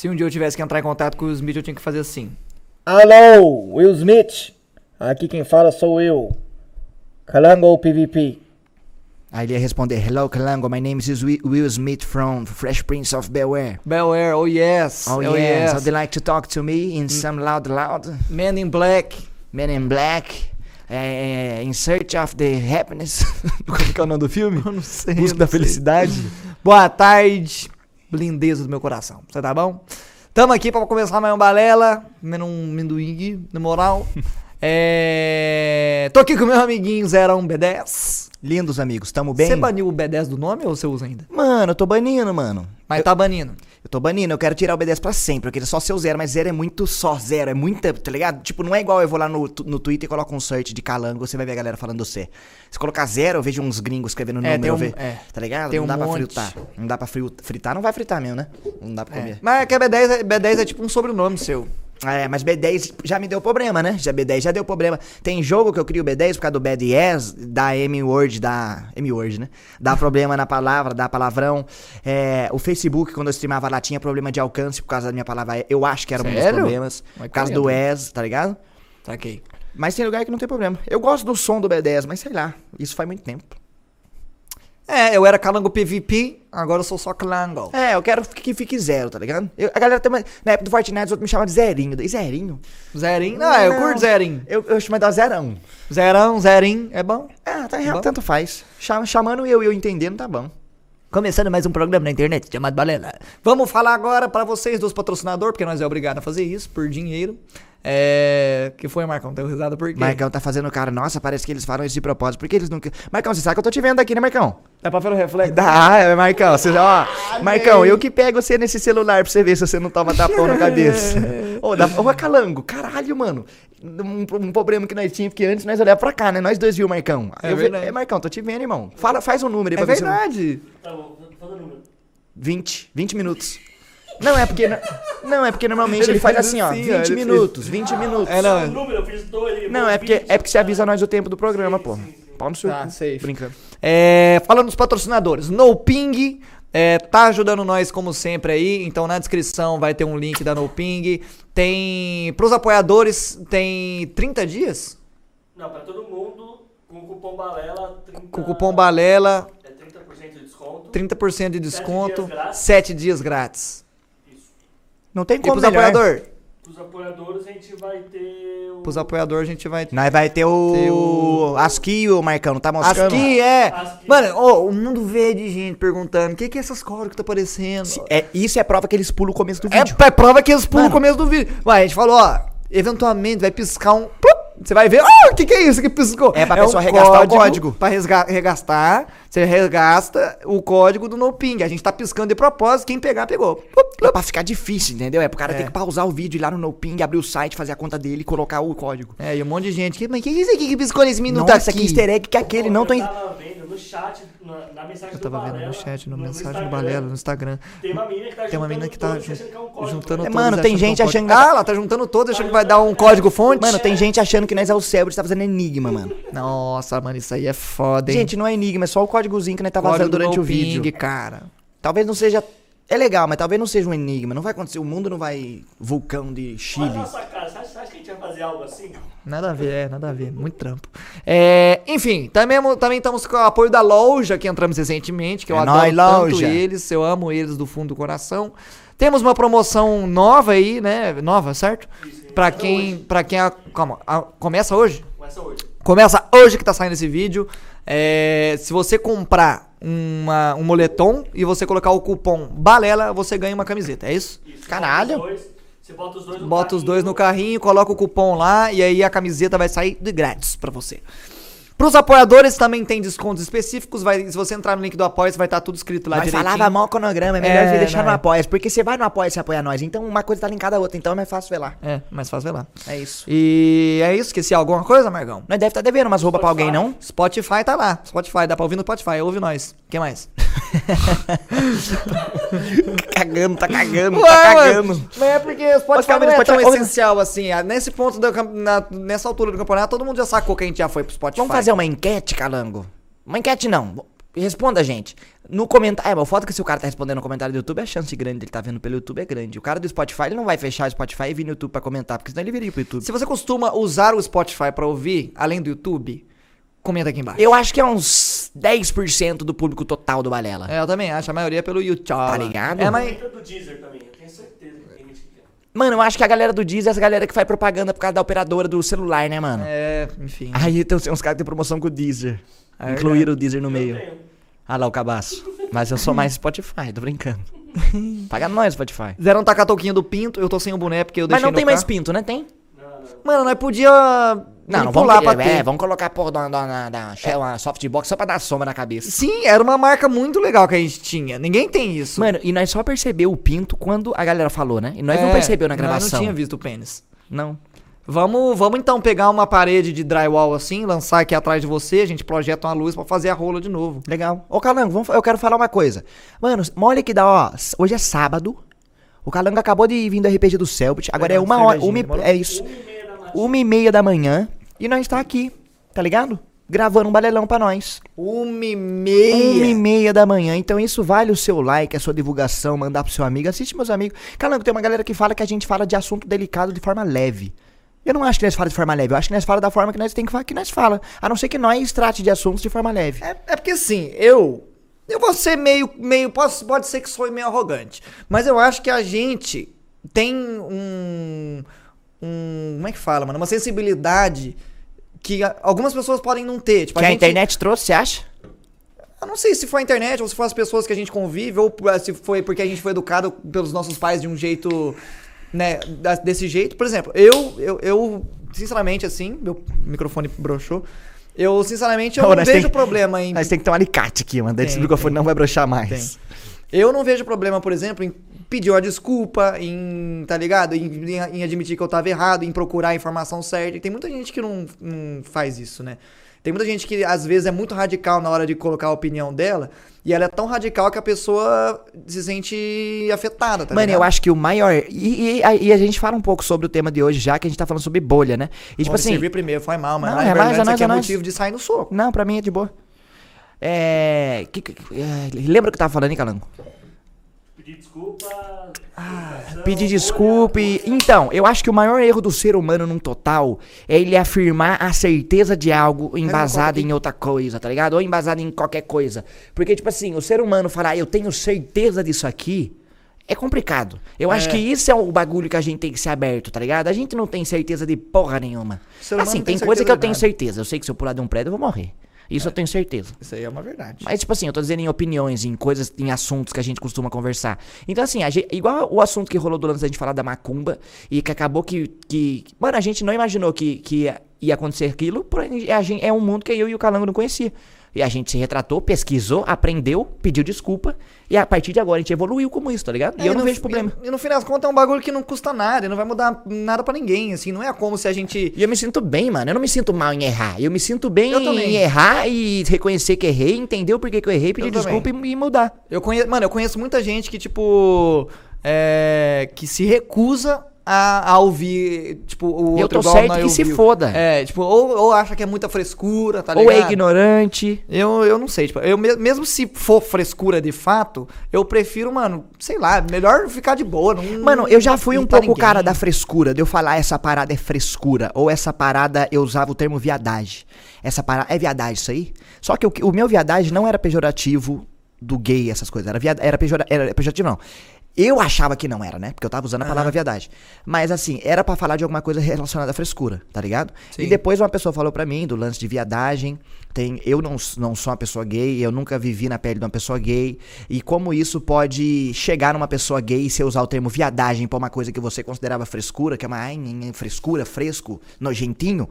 Se um dia eu tivesse que entrar em contato com o Smith, eu tinha que fazer assim. Alô, Will Smith. Aqui quem fala sou eu. Calango PVP. Aí ele ia responder, Hello Calango, my name is Wi- Will Smith from Fresh Prince of Bel-Air. Bel Air, oh yes. Oh, yes, would you like to talk to me in some loud loud? Man in Black. Men in Black, eh, in search of the happiness. Como que é o nome do filme? Eu não sei. Busca da sei. felicidade. Boa tarde, lindeza do meu coração. Você tá bom? Tamo aqui pra começar mais um balela, comendo um amendoim, na moral. É... Tô aqui com meu amiguinho 01B10. Lindos amigos, tamo bem? Você baniu o B10 do nome ou você usa ainda? Mano, eu tô banindo, mano. Mas tá banindo. Eu tô banindo, eu quero tirar o B10 pra sempre, eu queria só ser o zero, mas zero é muito só zero, é muita, tá ligado? Tipo, não é igual eu vou lá no, no Twitter e coloco um search de calango, você vai ver a galera falando você. Se colocar zero, eu vejo uns gringos escrevendo É, número, eu um- ve- é. tá ligado? Tem não um dá pra monte. fritar. Não dá pra fri- fritar, não vai fritar mesmo, né? Não dá pra É. comer. Mas é que a B10 é, B10 é tipo um sobrenome seu. É, mas B10 já me deu problema, né? Já B10 já deu problema. Tem jogo que eu crio B10 por causa do bad yes, da M-word, da M-word, né? Dá problema na palavra, dá palavrão. É, o Facebook, quando eu streamava lá, tinha problema de alcance por causa da minha palavra. Eu acho que era um dos Sério? problemas. Mas Por causa qual do é, ES, tá ligado? Saquei. Mas tem lugar que não tem problema. Eu gosto do som do B10, mas sei lá. Isso faz muito tempo. É, eu era calango PVP, agora eu sou só calango. É, eu quero que fique zero, tá ligado? Eu- a galera tem uma, Na época do Fortnite, os outros me chamavam de zerinho. Daí, zerinho? Zerinho? Não, eu Não. curto zerinho. Eu, eu chamo de zerão. Zerão, zerinho, é bom. Ah, tá Bom. errado, tanto faz. Chama- chamando eu e eu entendendo, tá bom. Começando mais um programa na internet chamado Balela. Vamos falar agora pra vocês dos patrocinadores, porque nós é obrigado a fazer isso por dinheiro. É. Que foi, Marcão? Deu risada por quê? Marcão tá fazendo cara, nossa, parece que eles falam isso de propósito. Por que eles nunca. Marcão, você sabe que eu tô te vendo aqui, né, Marcão? Dá pra ver o reflexo? Dá, é, Marcão. Você, ó, Marcão, eu que pego você nesse celular pra você ver se você não toma tapão na cabeça. Ô, dá, ô, Calango, caralho, mano. Um, um problema que nós tínhamos, porque antes nós olhávamos pra cá, né? Nós dois viu, Marcão. É eu vi- verdade. é, Marcão, tô te vendo, irmão. Fala, faz um número aí É pra verdade. Tá bom, faz o número. 20, 20 minutos. Não, é porque. Não, é porque normalmente ele, Ele faz assim, ó. assim, 20 ó, ele fez- minutos, 20 minutos. É, O não. número, eu fiz dois. Não, é porque, é porque você avisa nós o tempo do programa, pô. Pau no seu Tá, cu. safe. Brincando. É, falando dos patrocinadores, No Ping é, tá ajudando nós como sempre aí, então na descrição vai ter um link da No Ping. Tem pros apoiadores tem 30 dias Não, pra todo mundo, com o cupom Balela. 30, com o cupom Balela, É 30% de desconto. 30% de desconto, dias grátis. 7 dias grátis. Isso. Não tem E como pros melhor. apoiadores? Pros apoiadores a gente vai ter o... Pros apoiadores a gente vai Nós vai ter o... Ter o- ASCII, o Marcão, tá mostrando? Aqui é. Asqui. Mano, ó, o mundo vê de gente perguntando: o que, que é essas cores que tá aparecendo? É, isso é prova que eles pulam o começo do É, vídeo. é prova que eles pulam no Mano. começo do vídeo. Ué, a gente falou, ó, eventualmente vai piscar um. Você vai ver, ah, o que, que é isso que piscou? É pra pessoa regastar o código. Pra resga- regastar, você regasta o código do no ping. A gente tá piscando de propósito, quem pegar, pegou. É pra ficar difícil, entendeu? É pro cara É. ter que pausar o vídeo, ir lá no NoPing, abrir o site, fazer a conta dele e colocar o código. É, e um monte de gente. que- Mas o que, é isso aqui que piscou nesse minuto Nossa, aqui? que easter egg que aquele não tô... Eu em- tava vendo no chat, na, na mensagem Eu tava do vendo Balela, no chat, no, mensagem do Instagram, Balela, no Instagram. Tem uma menina que tá Tem uma que tá é código. juntando É, todos. mano, tem gente é um achando código. que- Ah, ela tá juntando todos, achando que vai dar um código fonte. Mano, tem gente achando que nós é o cérebro, tá fazendo enigma, mano. Nossa, mano, isso aí é foda, hein? Gente, não é enigma, é só o códigozinho que nós tá Código vazando do durante o vídeo. ping, cara. Talvez não seja. É legal, mas talvez não seja um enigma. Não vai acontecer. O mundo não vai. Vulcão de Chile. Olha a nossa cara, você acha, você acha que a gente vai fazer algo assim? Nada a ver, é, nada a ver. Muito trampo. É, enfim, também, também estamos com o apoio da loja que entramos recentemente, que eu É adoro nóis, tanto loja. eles, eu amo eles do fundo do coração. Temos uma promoção nova aí, né? Nova, certo? Pra quem, pra quem, a- calma, a- começa hoje? Começa hoje. Começa hoje que tá saindo esse vídeo. É, se você comprar uma, um moletom e você colocar o cupom BALELA, você ganha uma camiseta, é isso? Isso, Caralho. Bota os dois, você bota os dois no Bota os dois no carrinho, coloca o cupom lá e aí a camiseta vai sair de grátis pra você. Pros apoiadores também tem descontos específicos. Vai, se você entrar no link do Apoia, vai estar tudo escrito lá direitinho. falava mal cronograma, é melhor É, você deixar no é. apoia porque você vai no apoia e apoia nós. Então uma coisa tá linkada à outra, então é mais fácil ver lá. É, mais fácil ver lá. É isso. E é isso. Esqueci alguma coisa, Margão? Nós deve estar devendo umas roupas pra alguém, não? Spotify tá lá. Spotify, dá pra ouvir no Spotify. Ouve nós. O que mais? cagando, tá cagando, Ué, tá ué, cagando. Mas é porque o Spotify Oscar, não é mas tão Spotify- essencial assim. Ah, Nesse ponto, do na- nessa altura do campeonato, todo mundo já sacou que a gente já foi pro Spotify. Vamos fazer uma enquete, Calango? Uma enquete não. Responda, gente. No comentário. É, mas o foda é que se o cara tá respondendo no comentário do YouTube, a chance grande dele tá vendo pelo YouTube é grande. O cara do Spotify, ele não vai fechar o Spotify e vir no YouTube pra comentar, porque senão ele viria pro YouTube. Se você costuma usar o Spotify pra ouvir, além do YouTube, comenta aqui embaixo. Eu acho que é uns 10% do público total do Balela. É, eu também acho. A maioria é pelo YouTube. Tá ligado? É, mas... Entra do Deezer também, eu tenho certeza que tem gente que quer. Mano, eu acho que a galera do Deezer é essa galera que faz propaganda por causa da operadora do celular, né, mano? É, enfim. Aí tem uns caras que tem promoção com o Deezer. É Incluíram o Deezer no meio. Tenho. Ah lá o cabaço. Mas eu sou mais Spotify, tô brincando. Paga nós, Spotify. Fizeram tacar a touquinha do pinto, eu tô sem o boné porque eu Mas deixei não no tem mais carro. pinto, né? Tem? Não, não. Mano, nós podia Não, não vamos, pra é, vamos colocar a porra da, da, uma softbox só pra dar sombra na cabeça. Sim, era uma marca muito legal que a gente tinha. Ninguém tem isso. Mano, e nós só percebeu o pinto quando a galera falou, né? E nós não É, percebeu na Nós gravação. não tinha visto o pênis. Não. Vamos, vamos então pegar uma parede de drywall assim, lançar aqui atrás de você, a gente projeta uma luz pra fazer a rola de novo. Legal. Ô, Calango, vamos, eu quero falar uma coisa. Mano, olha que dá, ó. Hoje é sábado. O Calango acabou de vir do RPG do Selbit. Agora é uma uma hora. Uma, e- é isso. Uma e meia da manhã. E nós tá aqui, tá ligado? Gravando um balelão pra nós. Uma e Uma meia. e meia da manhã. Então isso vale o seu like, a sua divulgação, mandar pro seu amigo. Assiste, meus amigos. Calango, tem uma galera que fala que a gente fala de assunto delicado de forma leve. Eu não acho que nós fala de forma leve. Eu acho que nós fala da forma que nós tem que falar, que nós fala. A não ser que nós trate de assuntos de forma leve. É, é porque assim, eu. Eu vou ser meio. meio posso, pode ser que sou meio arrogante. Mas eu acho que a gente tem um. um como é que fala, mano? Uma sensibilidade que a- algumas pessoas podem não ter. Tipo, que a, gente, internet trouxe, você acha? Eu não sei se foi a internet ou se foi as pessoas que a gente convive ou se foi porque a gente foi educado pelos nossos pais de um jeito, né, desse jeito. Por exemplo, eu, eu, eu sinceramente, assim, meu microfone broxou. Eu, sinceramente, eu não nós vejo tem- problema em Nós tem que ter um alicate aqui, mano. Esse Tem, microfone tem. não vai brochar mais. Tem. Eu não vejo problema, por exemplo, em pedir uma desculpa, em, tá ligado? Em, em- em admitir que eu tava errado, em procurar a informação certa. E tem muita gente que não, não faz isso, né? Tem muita gente que às vezes é muito radical na hora de colocar a opinião dela, e ela é tão radical que a pessoa se sente afetada, tá Mano, ligado? eu acho que o maior. E, e, a- e a gente fala um pouco sobre o tema de hoje, já que a gente tá falando sobre bolha, né? E tipo Vamos assim. servir primeiro, foi mal, mas Não, é é isso nóis, aqui é é nóis. motivo de sair no soco. Não, pra mim é de boa. É. que- que- é, lembra o que eu tava falando, hein, Calango? Pedir desculpa. Pedir desculpa. e- Então, eu acho que o maior erro do ser humano num total é ele afirmar a certeza de algo embasado aqui. em outra coisa, tá ligado? Ou embasado em qualquer coisa. Porque, tipo assim, o ser humano falar, "Ah, eu tenho certeza disso aqui. É complicado. Eu acho É. que isso é o bagulho que a gente tem que ser aberto, tá ligado? A gente não tem certeza de porra nenhuma. Assim, tem tem coisa que eu tenho certeza. Eu sei que se eu pular de um prédio eu vou morrer. Isso eu tenho certeza. Isso aí é uma verdade. Mas, tipo assim, eu tô dizendo em opiniões, em coisas, em assuntos que a gente costuma conversar. Então, assim, a gente- igual o assunto que rolou do lance da gente falar da macumba e que acabou que. que mano, a gente não imaginou que, que ia, ia acontecer aquilo, porém, a é um mundo que eu e o Calango não conhecia. E a gente se retratou, pesquisou, aprendeu, pediu desculpa. E a partir de agora a gente evoluiu como isso, tá ligado? E É, eu não no vejo problema. E, no fim das contas é um bagulho que não custa nada, e não vai mudar nada pra ninguém, assim, não é como se a gente... E eu me sinto bem, mano. Eu não me sinto mal em errar. Eu me sinto bem em errar e reconhecer que errei, entender o porquê que eu errei, pedir Eu desculpa e, e mudar. Eu conheço, mano, eu conheço muita gente que, tipo, é, que se recusa a, a ouvir, tipo, o Eu outro tô igual certo que se ouviu. foda. É, tipo, ou, ou acha que é muita frescura, tá Ou ligado? é ignorante. Eu, eu não sei, tipo, eu me- mesmo se for frescura de fato, eu prefiro, mano, sei lá, melhor ficar de boa. Não, Mano, eu já fui um pouco o ninguém. cara da frescura, de eu falar essa parada é frescura, ou essa parada eu usava o termo viadagem. Essa parada é viadagem isso aí? Só que o, o meu viadagem não era pejorativo do gay, essas coisas. Era, viada, era, pejora, era pejorativo, não. Eu achava que não era, né? Porque eu tava usando a palavra viadagem. Mas assim, era pra falar de alguma coisa relacionada à frescura, tá ligado? Sim. E depois uma pessoa falou pra mim do lance de viadagem. Tem, eu não, não sou uma pessoa gay, eu nunca vivi na pele de uma pessoa gay. E como isso pode chegar numa pessoa gay e você usar o termo viadagem pra uma coisa que você considerava frescura, que é uma ai, frescura, fresco, nojentinho.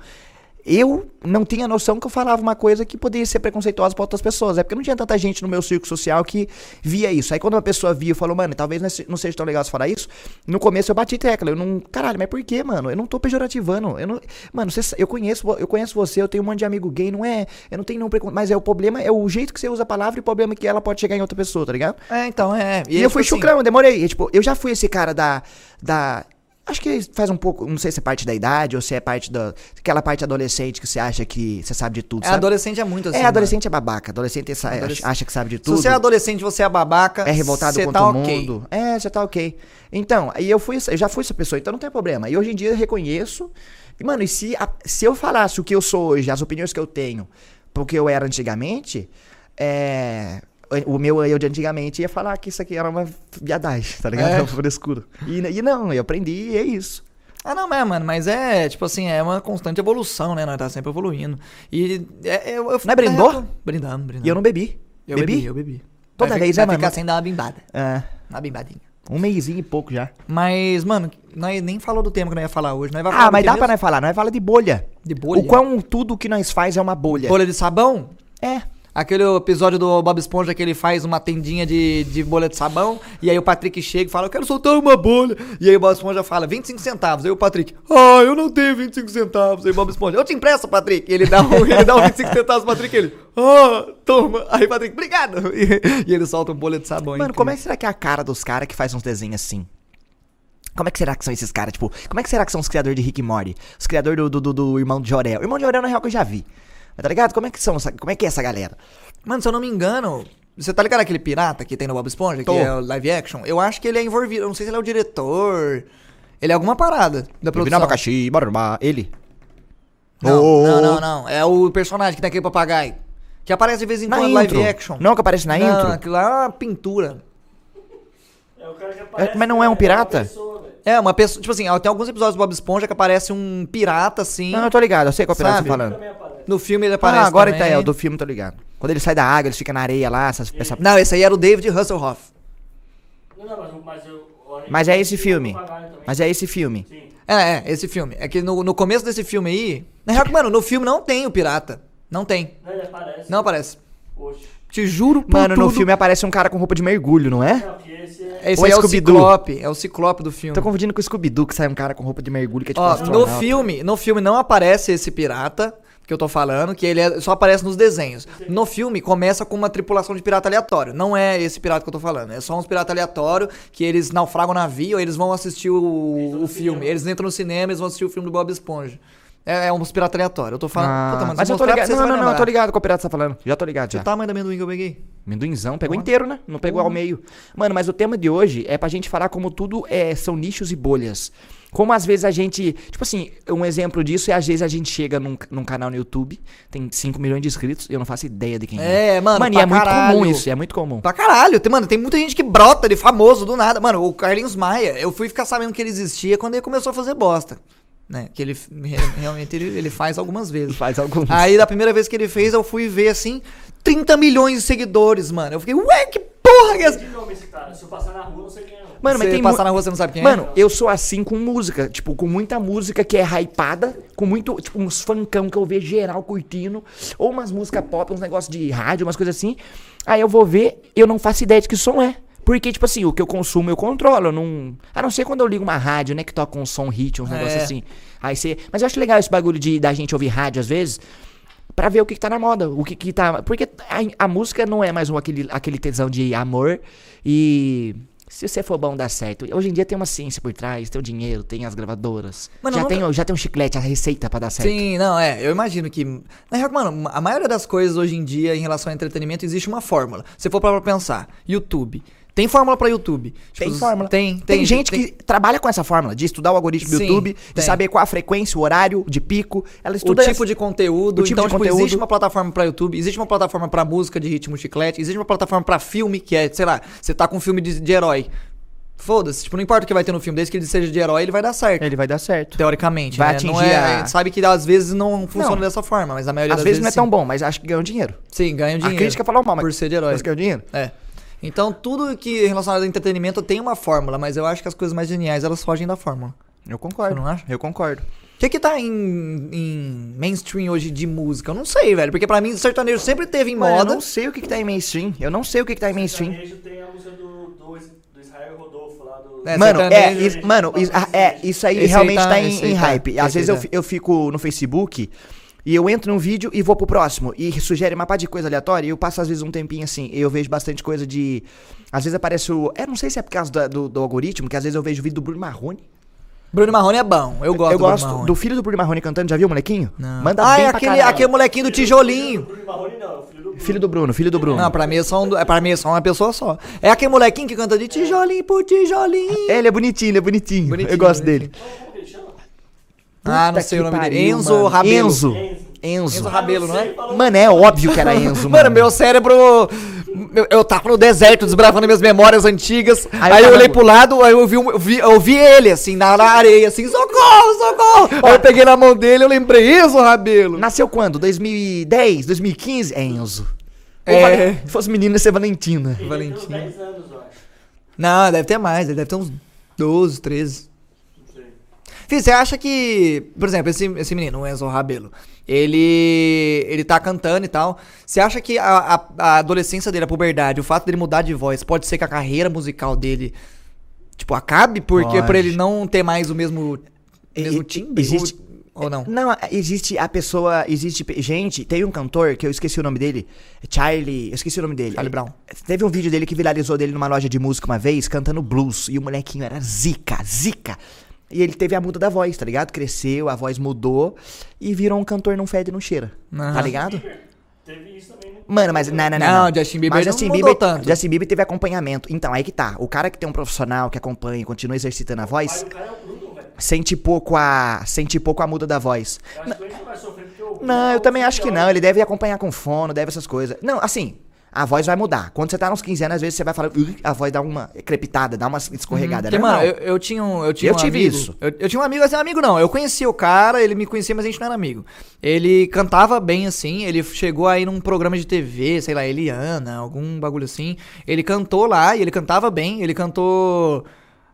Eu não tinha noção que eu falava uma coisa que poderia ser preconceituosa para outras pessoas. É porque não tinha tanta gente no meu círculo social que via isso. Aí quando uma pessoa via e falou, mano, talvez não se- não seja tão legal você falar isso, no começo eu bati tecla. Eu não. Caralho, mas por que, mano? Eu não tô pejorativando. Eu não. Mano, você, eu conheço, eu conheço você, eu tenho um monte de amigo gay, não é. Eu não tenho nenhum preconceito. Mas é o problema, é o jeito que você usa a palavra e o problema é que ela pode chegar em outra pessoa, tá ligado? É, então, é. E, eu fui chucrão, eu demorei. E, tipo, eu já fui esse cara da. da acho que faz um pouco. Não sei se é parte da idade ou se é parte da. Aquela parte adolescente que você acha que você sabe de tudo. É, sabe? adolescente é muito assim. é, mano. adolescente é babaca. Adolescente Adolescente- acha que sabe de Se tudo. você é adolescente, você é babaca. É revoltado contra tá o mundo. É, você tá ok. Então, aí eu fui, eu já fui essa pessoa, então não tem problema. E hoje em dia eu reconheço. E, mano, e se, a- se eu falasse o que eu sou hoje, as opiniões que eu tenho, porque eu era antigamente, é. O meu eu de antigamente ia falar que isso aqui era uma viadagem, tá ligado? É. Uma frescura. E, e não, eu aprendi e é isso. Ah, não, é, mano, mas é, tipo assim, é uma constante evolução, né? Nós tá sempre evoluindo. E é, eu, eu Não é brindou? Brindamos, brindamos. E eu não bebi. Eu bebi, eu bebi. Toda Vai vez, né, vai mano? ficar sem dar uma bimbada. É, Uma bimbadinha. um mêsinho e pouco já. Mas, mano, nós nem falou do tema que nós ia falar hoje. Nós vai Ah, mas dá pra mesmo? nós falar, nós fala de bolha. De bolha? O quão tudo que nós faz é uma bolha. Bolha de sabão? É. Aquele episódio do Bob Esponja que ele faz uma tendinha de, de bolha de sabão. E aí o Patrick chega e fala: Eu quero soltar uma bolha. E aí o Bob Esponja fala: 25 centavos. Aí o Patrick: Ah, eu não tenho 25 centavos. Aí o Bob Esponja: Eu te empresto, Patrick. E ele dá, um, ele dá um 25 centavos pro Patrick. Ele: Ah, toma. Aí o Patrick: Obrigado. E, e ele solta uma bolha de sabão. Mano, como é que será que é a cara dos caras que faz uns desenhos assim? Como é que será que são esses caras? Tipo, como é que será que são os criadores de Rick e Morty? Os criadores do, do, do, do Irmão de Jorel. O Irmão de Jorel, na real, que eu já vi. Mas Tá ligado? Como é que são? Como é que é essa galera? Mano, se eu não me engano, você tá ligado aquele pirata que tem no Bob Esponja, Tô. que é o live action? Eu acho que ele é envolvido, eu não sei se ele é o diretor. Ele é alguma parada da produção. abacaxi, bora arrumar. Ele. Não, Oh. não, não, não. É o personagem que tem aquele papagaio. Que aparece de vez em Na quando intro. live action. Não que aparece na não, intro? aquilo lá é uma pintura. É o cara que aparece, mas não é um uma pirata? pessoa, velho. É, uma pessoa. Tipo assim, tem alguns episódios do Bob Esponja que aparece um pirata, assim. Não, eu tô ligado. Eu sei qual pirata você tá falando. Também aparece. No filme ele aparece. Ah, agora também. tá, é, o do filme, tô ligado. Quando ele sai da água, eles ficam na areia lá, essas, essa... Não, esse aí era o David Hasselhoff. Não, não, mas, eu... Mas é esse filme. Mas é esse filme. Sim. É, é, esse filme. É que no, no começo desse filme aí. Na real, mano, no filme não tem o pirata. Não tem. Não, ele aparece. Não aparece. Oxe. Te juro por Mano, no tudo. filme aparece um cara com roupa de mergulho, não é? Não, esse é... Esse é é o? Ciclope. É o Ciclope do filme. Tô confundindo com o Scooby-Doo, que sai um cara com roupa de mergulho, que é tipo Ó, um no filme, no filme não aparece esse pirata que eu tô falando, que ele é- só aparece nos desenhos. No filme começa com uma tripulação de pirata aleatório. Não é esse pirata que eu tô falando, é só uns piratas aleatórios que eles naufragam o navio, eles vão assistir o, o filme. Eles entram no cinema, eles vão assistir o filme do Bob Esponja. É, é uns piratas aleatórios. Eu tô falando. Ah, Puta, mas se eu tô ligado. Não, vai não, não, eu tô ligado qual pirata você tá falando. Já tô ligado, já. Que tamanho da amendoim que eu peguei? Amendoinzão, pegou inteiro, né? Não pegou ao meio. Mano, mas o tema de hoje é pra gente falar como tudo é, são nichos e bolhas. Como às vezes a gente. Tipo assim, um exemplo disso é às vezes a gente chega num, num canal no YouTube, tem 5 milhões de inscritos, eu não faço ideia de quem é. É, mano, Mano, e é muito caralho. comum isso, é muito comum. Pra caralho, tem, mano, tem muita gente que brota de famoso do nada. Mano, o Carlinhos Maia, eu fui ficar sabendo que ele existia quando ele começou a fazer bosta. Né? Que ele re- realmente ele, ele faz algumas vezes. Faz alguns. Aí da primeira vez que ele fez, eu fui ver assim, 30 milhões de seguidores, mano. Eu fiquei, ué, que porra que é essa? De nome esse cara. Se eu passar na rua, não sei quem é. Mano, mas Você tem passar mu- na rua, você não sabe quem Mano, é? eu sou assim com música, tipo, com muita música que é hypada, com muito, tipo, uns funkão que eu vejo geral curtindo, ou umas músicas pop, uns negócios de rádio, umas coisas assim. Aí eu vou ver, eu não faço ideia de que som é. Porque, tipo assim, o que eu consumo eu controlo, eu não... A não ser quando eu ligo uma rádio, né, que toca um som hit, uns É. negócios assim. Aí você... Mas eu acho legal esse bagulho de da gente ouvir rádio às vezes, pra ver o que, que tá na moda, o que que tá... Porque a, a música não é mais um, aquele, aquele tesão de amor e... Se você for bom, dá certo. Hoje em dia tem uma ciência por trás, tem o dinheiro, tem as gravadoras. Mano, já, nunca- tem, já tem um chiclete, a receita pra dar certo. Sim, não, é. Eu imagino que. Na real, mano, a maioria das coisas hoje em dia em relação ao entretenimento existe uma fórmula. Se for pra pensar, YouTube. Tem fórmula pra YouTube. Tipo, Tem fórmula. Tem, Tem, tem. gente tem- que trabalha com essa fórmula, de estudar o algoritmo do YouTube, de tem. saber qual a frequência, o horário de pico. Ela o estuda tipo essa- de conteúdo. o tipo então, de tipo, conteúdo. existe uma plataforma pra YouTube, existe uma plataforma pra música de ritmo chiclete, existe uma plataforma pra filme, que é, sei lá, você tá com um filme de, de herói. Foda-se, tipo, não importa o que vai ter no filme, desde que ele seja de herói, ele vai dar certo. Ele vai dar certo. Teoricamente, Vai né? Não atingir é, a- a gente sabe que às vezes não funciona Não. dessa forma, mas a maioria Às das vezes não é tão sim. bom, mas acho que ganham dinheiro. Sim, ganha dinheiro. A crítica falou mal, mas Por ser de herói. mas ganham dinheiro. É. Então, tudo que é relacionado ao entretenimento tem uma fórmula, mas eu acho que as coisas mais geniais, elas fogem da fórmula. Eu concordo. Você não acha? Eu concordo. O que que tá em, em mainstream hoje de música? Eu não sei, velho. Porque pra mim, sertanejo sempre teve em Mano, moda. Eu não sei o que, que tá em mainstream. Eu não sei o que, que tá em mainstream. Sertanejo tem a música do, do, do Israel Rodolfo lá do. É, Mano, é, mano, isso, ah, é, isso aí Esse aí realmente tá- tá, esse em, aí em tá. hype. Às vezes aí eu, tá. eu fico no Facebook e eu entro num vídeo e vou pro próximo. E sugere uma pá de coisa aleatória. E eu passo às vezes um tempinho assim. E eu vejo bastante coisa de. Às vezes aparece o. É, não sei se é por causa da- do, do algoritmo, que às vezes eu vejo o vídeo do Bruno Marrone. Bruno Marrone é bom. Eu gosto eu do Bruno gosto do filho do Bruno Marrone cantando. Já viu o molequinho? Não. Manda ah, bem é pra aquele, aquele molequinho do tijolinho. Bruno Marrone não, é o filho do Bruno. Filho do Bruno, filho do Bruno. Não, pra mim, é só um, é, pra mim é só uma pessoa só. É aquele molequinho que canta de tijolinho por tijolinho. É, ele é bonitinho, ele é bonitinho. Bonitinho, eu gosto bonitinho. dele. Como que ele chama? Ah, não sei que o nome dele. pariu, Enzo mano. Rabelo. Enzo. Enzo. Enzo. Rabelo, não é? Mano, é óbvio que era Enzo, mano. Mano, meu cérebro. Eu, eu tava no deserto desbravando minhas memórias antigas. Aí, Aí eu eu olhei pro lado, aí eu vi, um- eu vi, eu vi ele, assim, na, na areia, assim, socorro, socorro. Aí eu peguei na mão dele, eu lembrei, Enzo Rabelo. Nasceu quando? 2010? 2015? É Enzo. É. Ou Valen- Se fosse menino, ia ser Valentina. Ele Valentim. tem uns 10 anos, eu acho. Não, deve ter mais, ele deve ter uns 12, 13. Fih, você acha que, por exemplo, esse, esse menino, o Enzo Rabelo, ele ele tá cantando e tal. Você acha que a, a, a adolescência dele, a puberdade, o fato dele mudar de voz, pode ser que a carreira musical dele, tipo, acabe? Porque por Pode. ele não ter mais o mesmo, mesmo E- timbre? existe- Ou, ou não? Não, existe a pessoa. Existe. pe- Gente, tem um cantor que eu esqueci o nome dele. Charlie. Eu esqueci o nome dele. Charlie Brown. Teve um vídeo dele que viralizou dele numa loja de música uma vez, cantando blues. E o molequinho era zica, zica. E ele teve a muda da voz, tá ligado? Cresceu, a voz mudou e virou um cantor não fede, não cheira. Tá Aham. ligado? Teve isso também. no- Mano, mas não, não, não. Não, Justin Bieber Mas não Justin mudou Bieber, tanto. Justin Bieber teve acompanhamento. Então, aí que tá. O cara que tem um profissional que acompanha e continua exercitando a voz, cara é o Bruno, velho. sente pouco a. Sente pouco a muda da voz. Eu acho que ele não vai sofrer porque o. Não, eu também acho que não. não. Ele deve acompanhar com fono, deve essas coisas. Não, assim, a voz vai mudar. Quando você tá nos 15 anos, às vezes você vai falar, "Ui", a voz dá uma crepitada, dá uma escorregada. É mano, eu, eu tinha um. Eu, tinha Eu um tive amigo, isso. Eu, eu tinha um amigo, assim, amigo não. Eu conhecia o cara, ele me conhecia, mas a gente não era amigo. Ele cantava bem assim, ele chegou aí num programa de TV, sei lá, Eliana, algum bagulho assim. Ele cantou lá e ele cantava bem. Ele cantou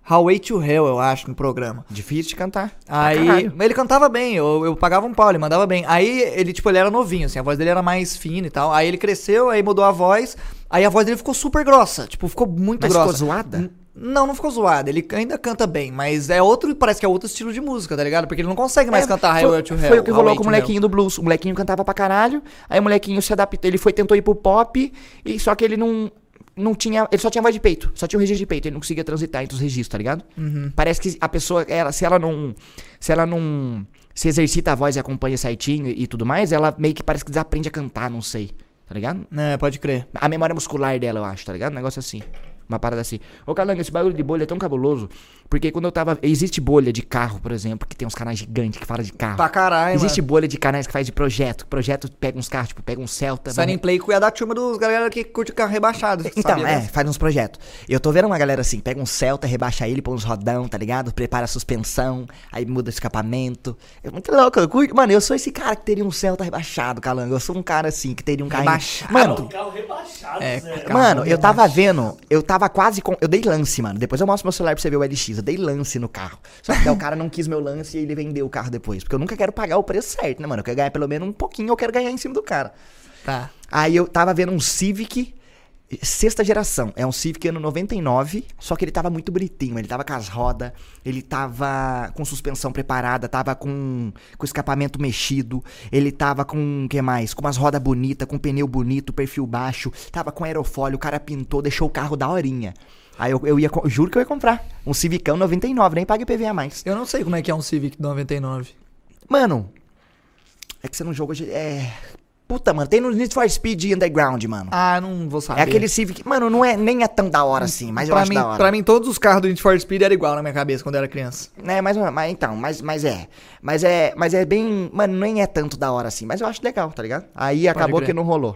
Highway to Hell, eu acho, no programa. Difícil de cantar. Aí, caralho. ele cantava bem, eu, eu pagava um pau, ele mandava bem. Aí, ele, tipo, ele era novinho, assim, a voz dele era mais fina e tal. Aí ele cresceu, aí mudou a voz, aí a voz dele ficou super grossa, tipo, ficou muito Mas grossa. ficou zoada? N- Não, não ficou zoada, ele ainda canta bem, mas é outro, parece que é outro estilo de música, tá ligado? Porque ele não consegue mais É, cantar Highway to Hell. Foi o que rolou com o molequinho do blues. O molequinho cantava pra caralho, aí o molequinho se adaptou, ele foi, tentou ir pro pop, e só que ele não. Não tinha. Ele só tinha voz de peito. Só tinha o registro de peito. Ele não conseguia transitar entre os registros, tá ligado? Uhum. Parece que a pessoa, ela, se ela não. Se ela não. Se exercita a voz e acompanha certinho e, e tudo mais, ela meio que parece que desaprende a cantar, não sei. Tá ligado? É, pode crer. A memória muscular dela, eu acho, tá ligado? Um negócio assim. Uma parada assim. Ô, Calango, esse bagulho de bolha é tão cabuloso. Porque quando eu tava. Existe bolha de carro, por exemplo, que tem uns canais gigantes que falam de carro. Pra caralho, Existe mano. bolha de canais que faz de projeto. Projeto pega uns carros, tipo, pega um Celta. Vamos- Play é da turma dos galera que curte carro rebaixado. Então, sabia é, faz uns projetos. Eu tô vendo uma galera assim, pega um Celta, rebaixa ele, põe uns rodão, tá ligado? Prepara a suspensão, aí muda o escapamento. É muito louco, eu curto. Mano, eu sou esse cara que teria um Celta rebaixado, calango. Eu sou um cara assim, que teria um carro. Rebaixado? Mano, carro rebaixado, É, Mano, eu tava vendo, eu tava quase com. Eu dei lance, mano. Depois eu mostro meu celular pra você ver o LX. Eu dei lance no carro. Só que o cara não quis meu lance e ele vendeu o carro depois. Porque eu nunca quero pagar o preço certo, né, mano? Eu quero ganhar pelo menos um pouquinho, eu quero ganhar em cima do cara. Tá. Aí eu tava vendo um Civic. Sexta geração, é um Civic ano 99, só que ele tava muito bonitinho, ele tava com as rodas, ele tava com suspensão preparada, tava com, com escapamento mexido, ele tava com, o que mais? Com umas rodas bonitas, com pneu bonito, perfil baixo, tava com aerofólio, o cara pintou, deixou o carro da horinha. Aí eu, eu ia, juro que eu ia comprar, um Civicão 99, nem pague PVA mais. Eu não sei como é que é um Civic 99. Mano, é que você não jogou, de- é... Puta, mano, tem no Need for Speed Underground, mano. Ah, não vou saber. É aquele Civic. Mano, não é, nem é tão da hora assim, mas eu pra acho mim, da hora. Pra mim, todos os carros do Need for Speed eram igual na minha cabeça quando eu era criança. É, mas, mas então, mas, mas é. Mas é. Mas é bem. Mano, nem é tanto da hora assim. Mas eu acho legal, tá ligado? Aí acabou crer. que não rolou.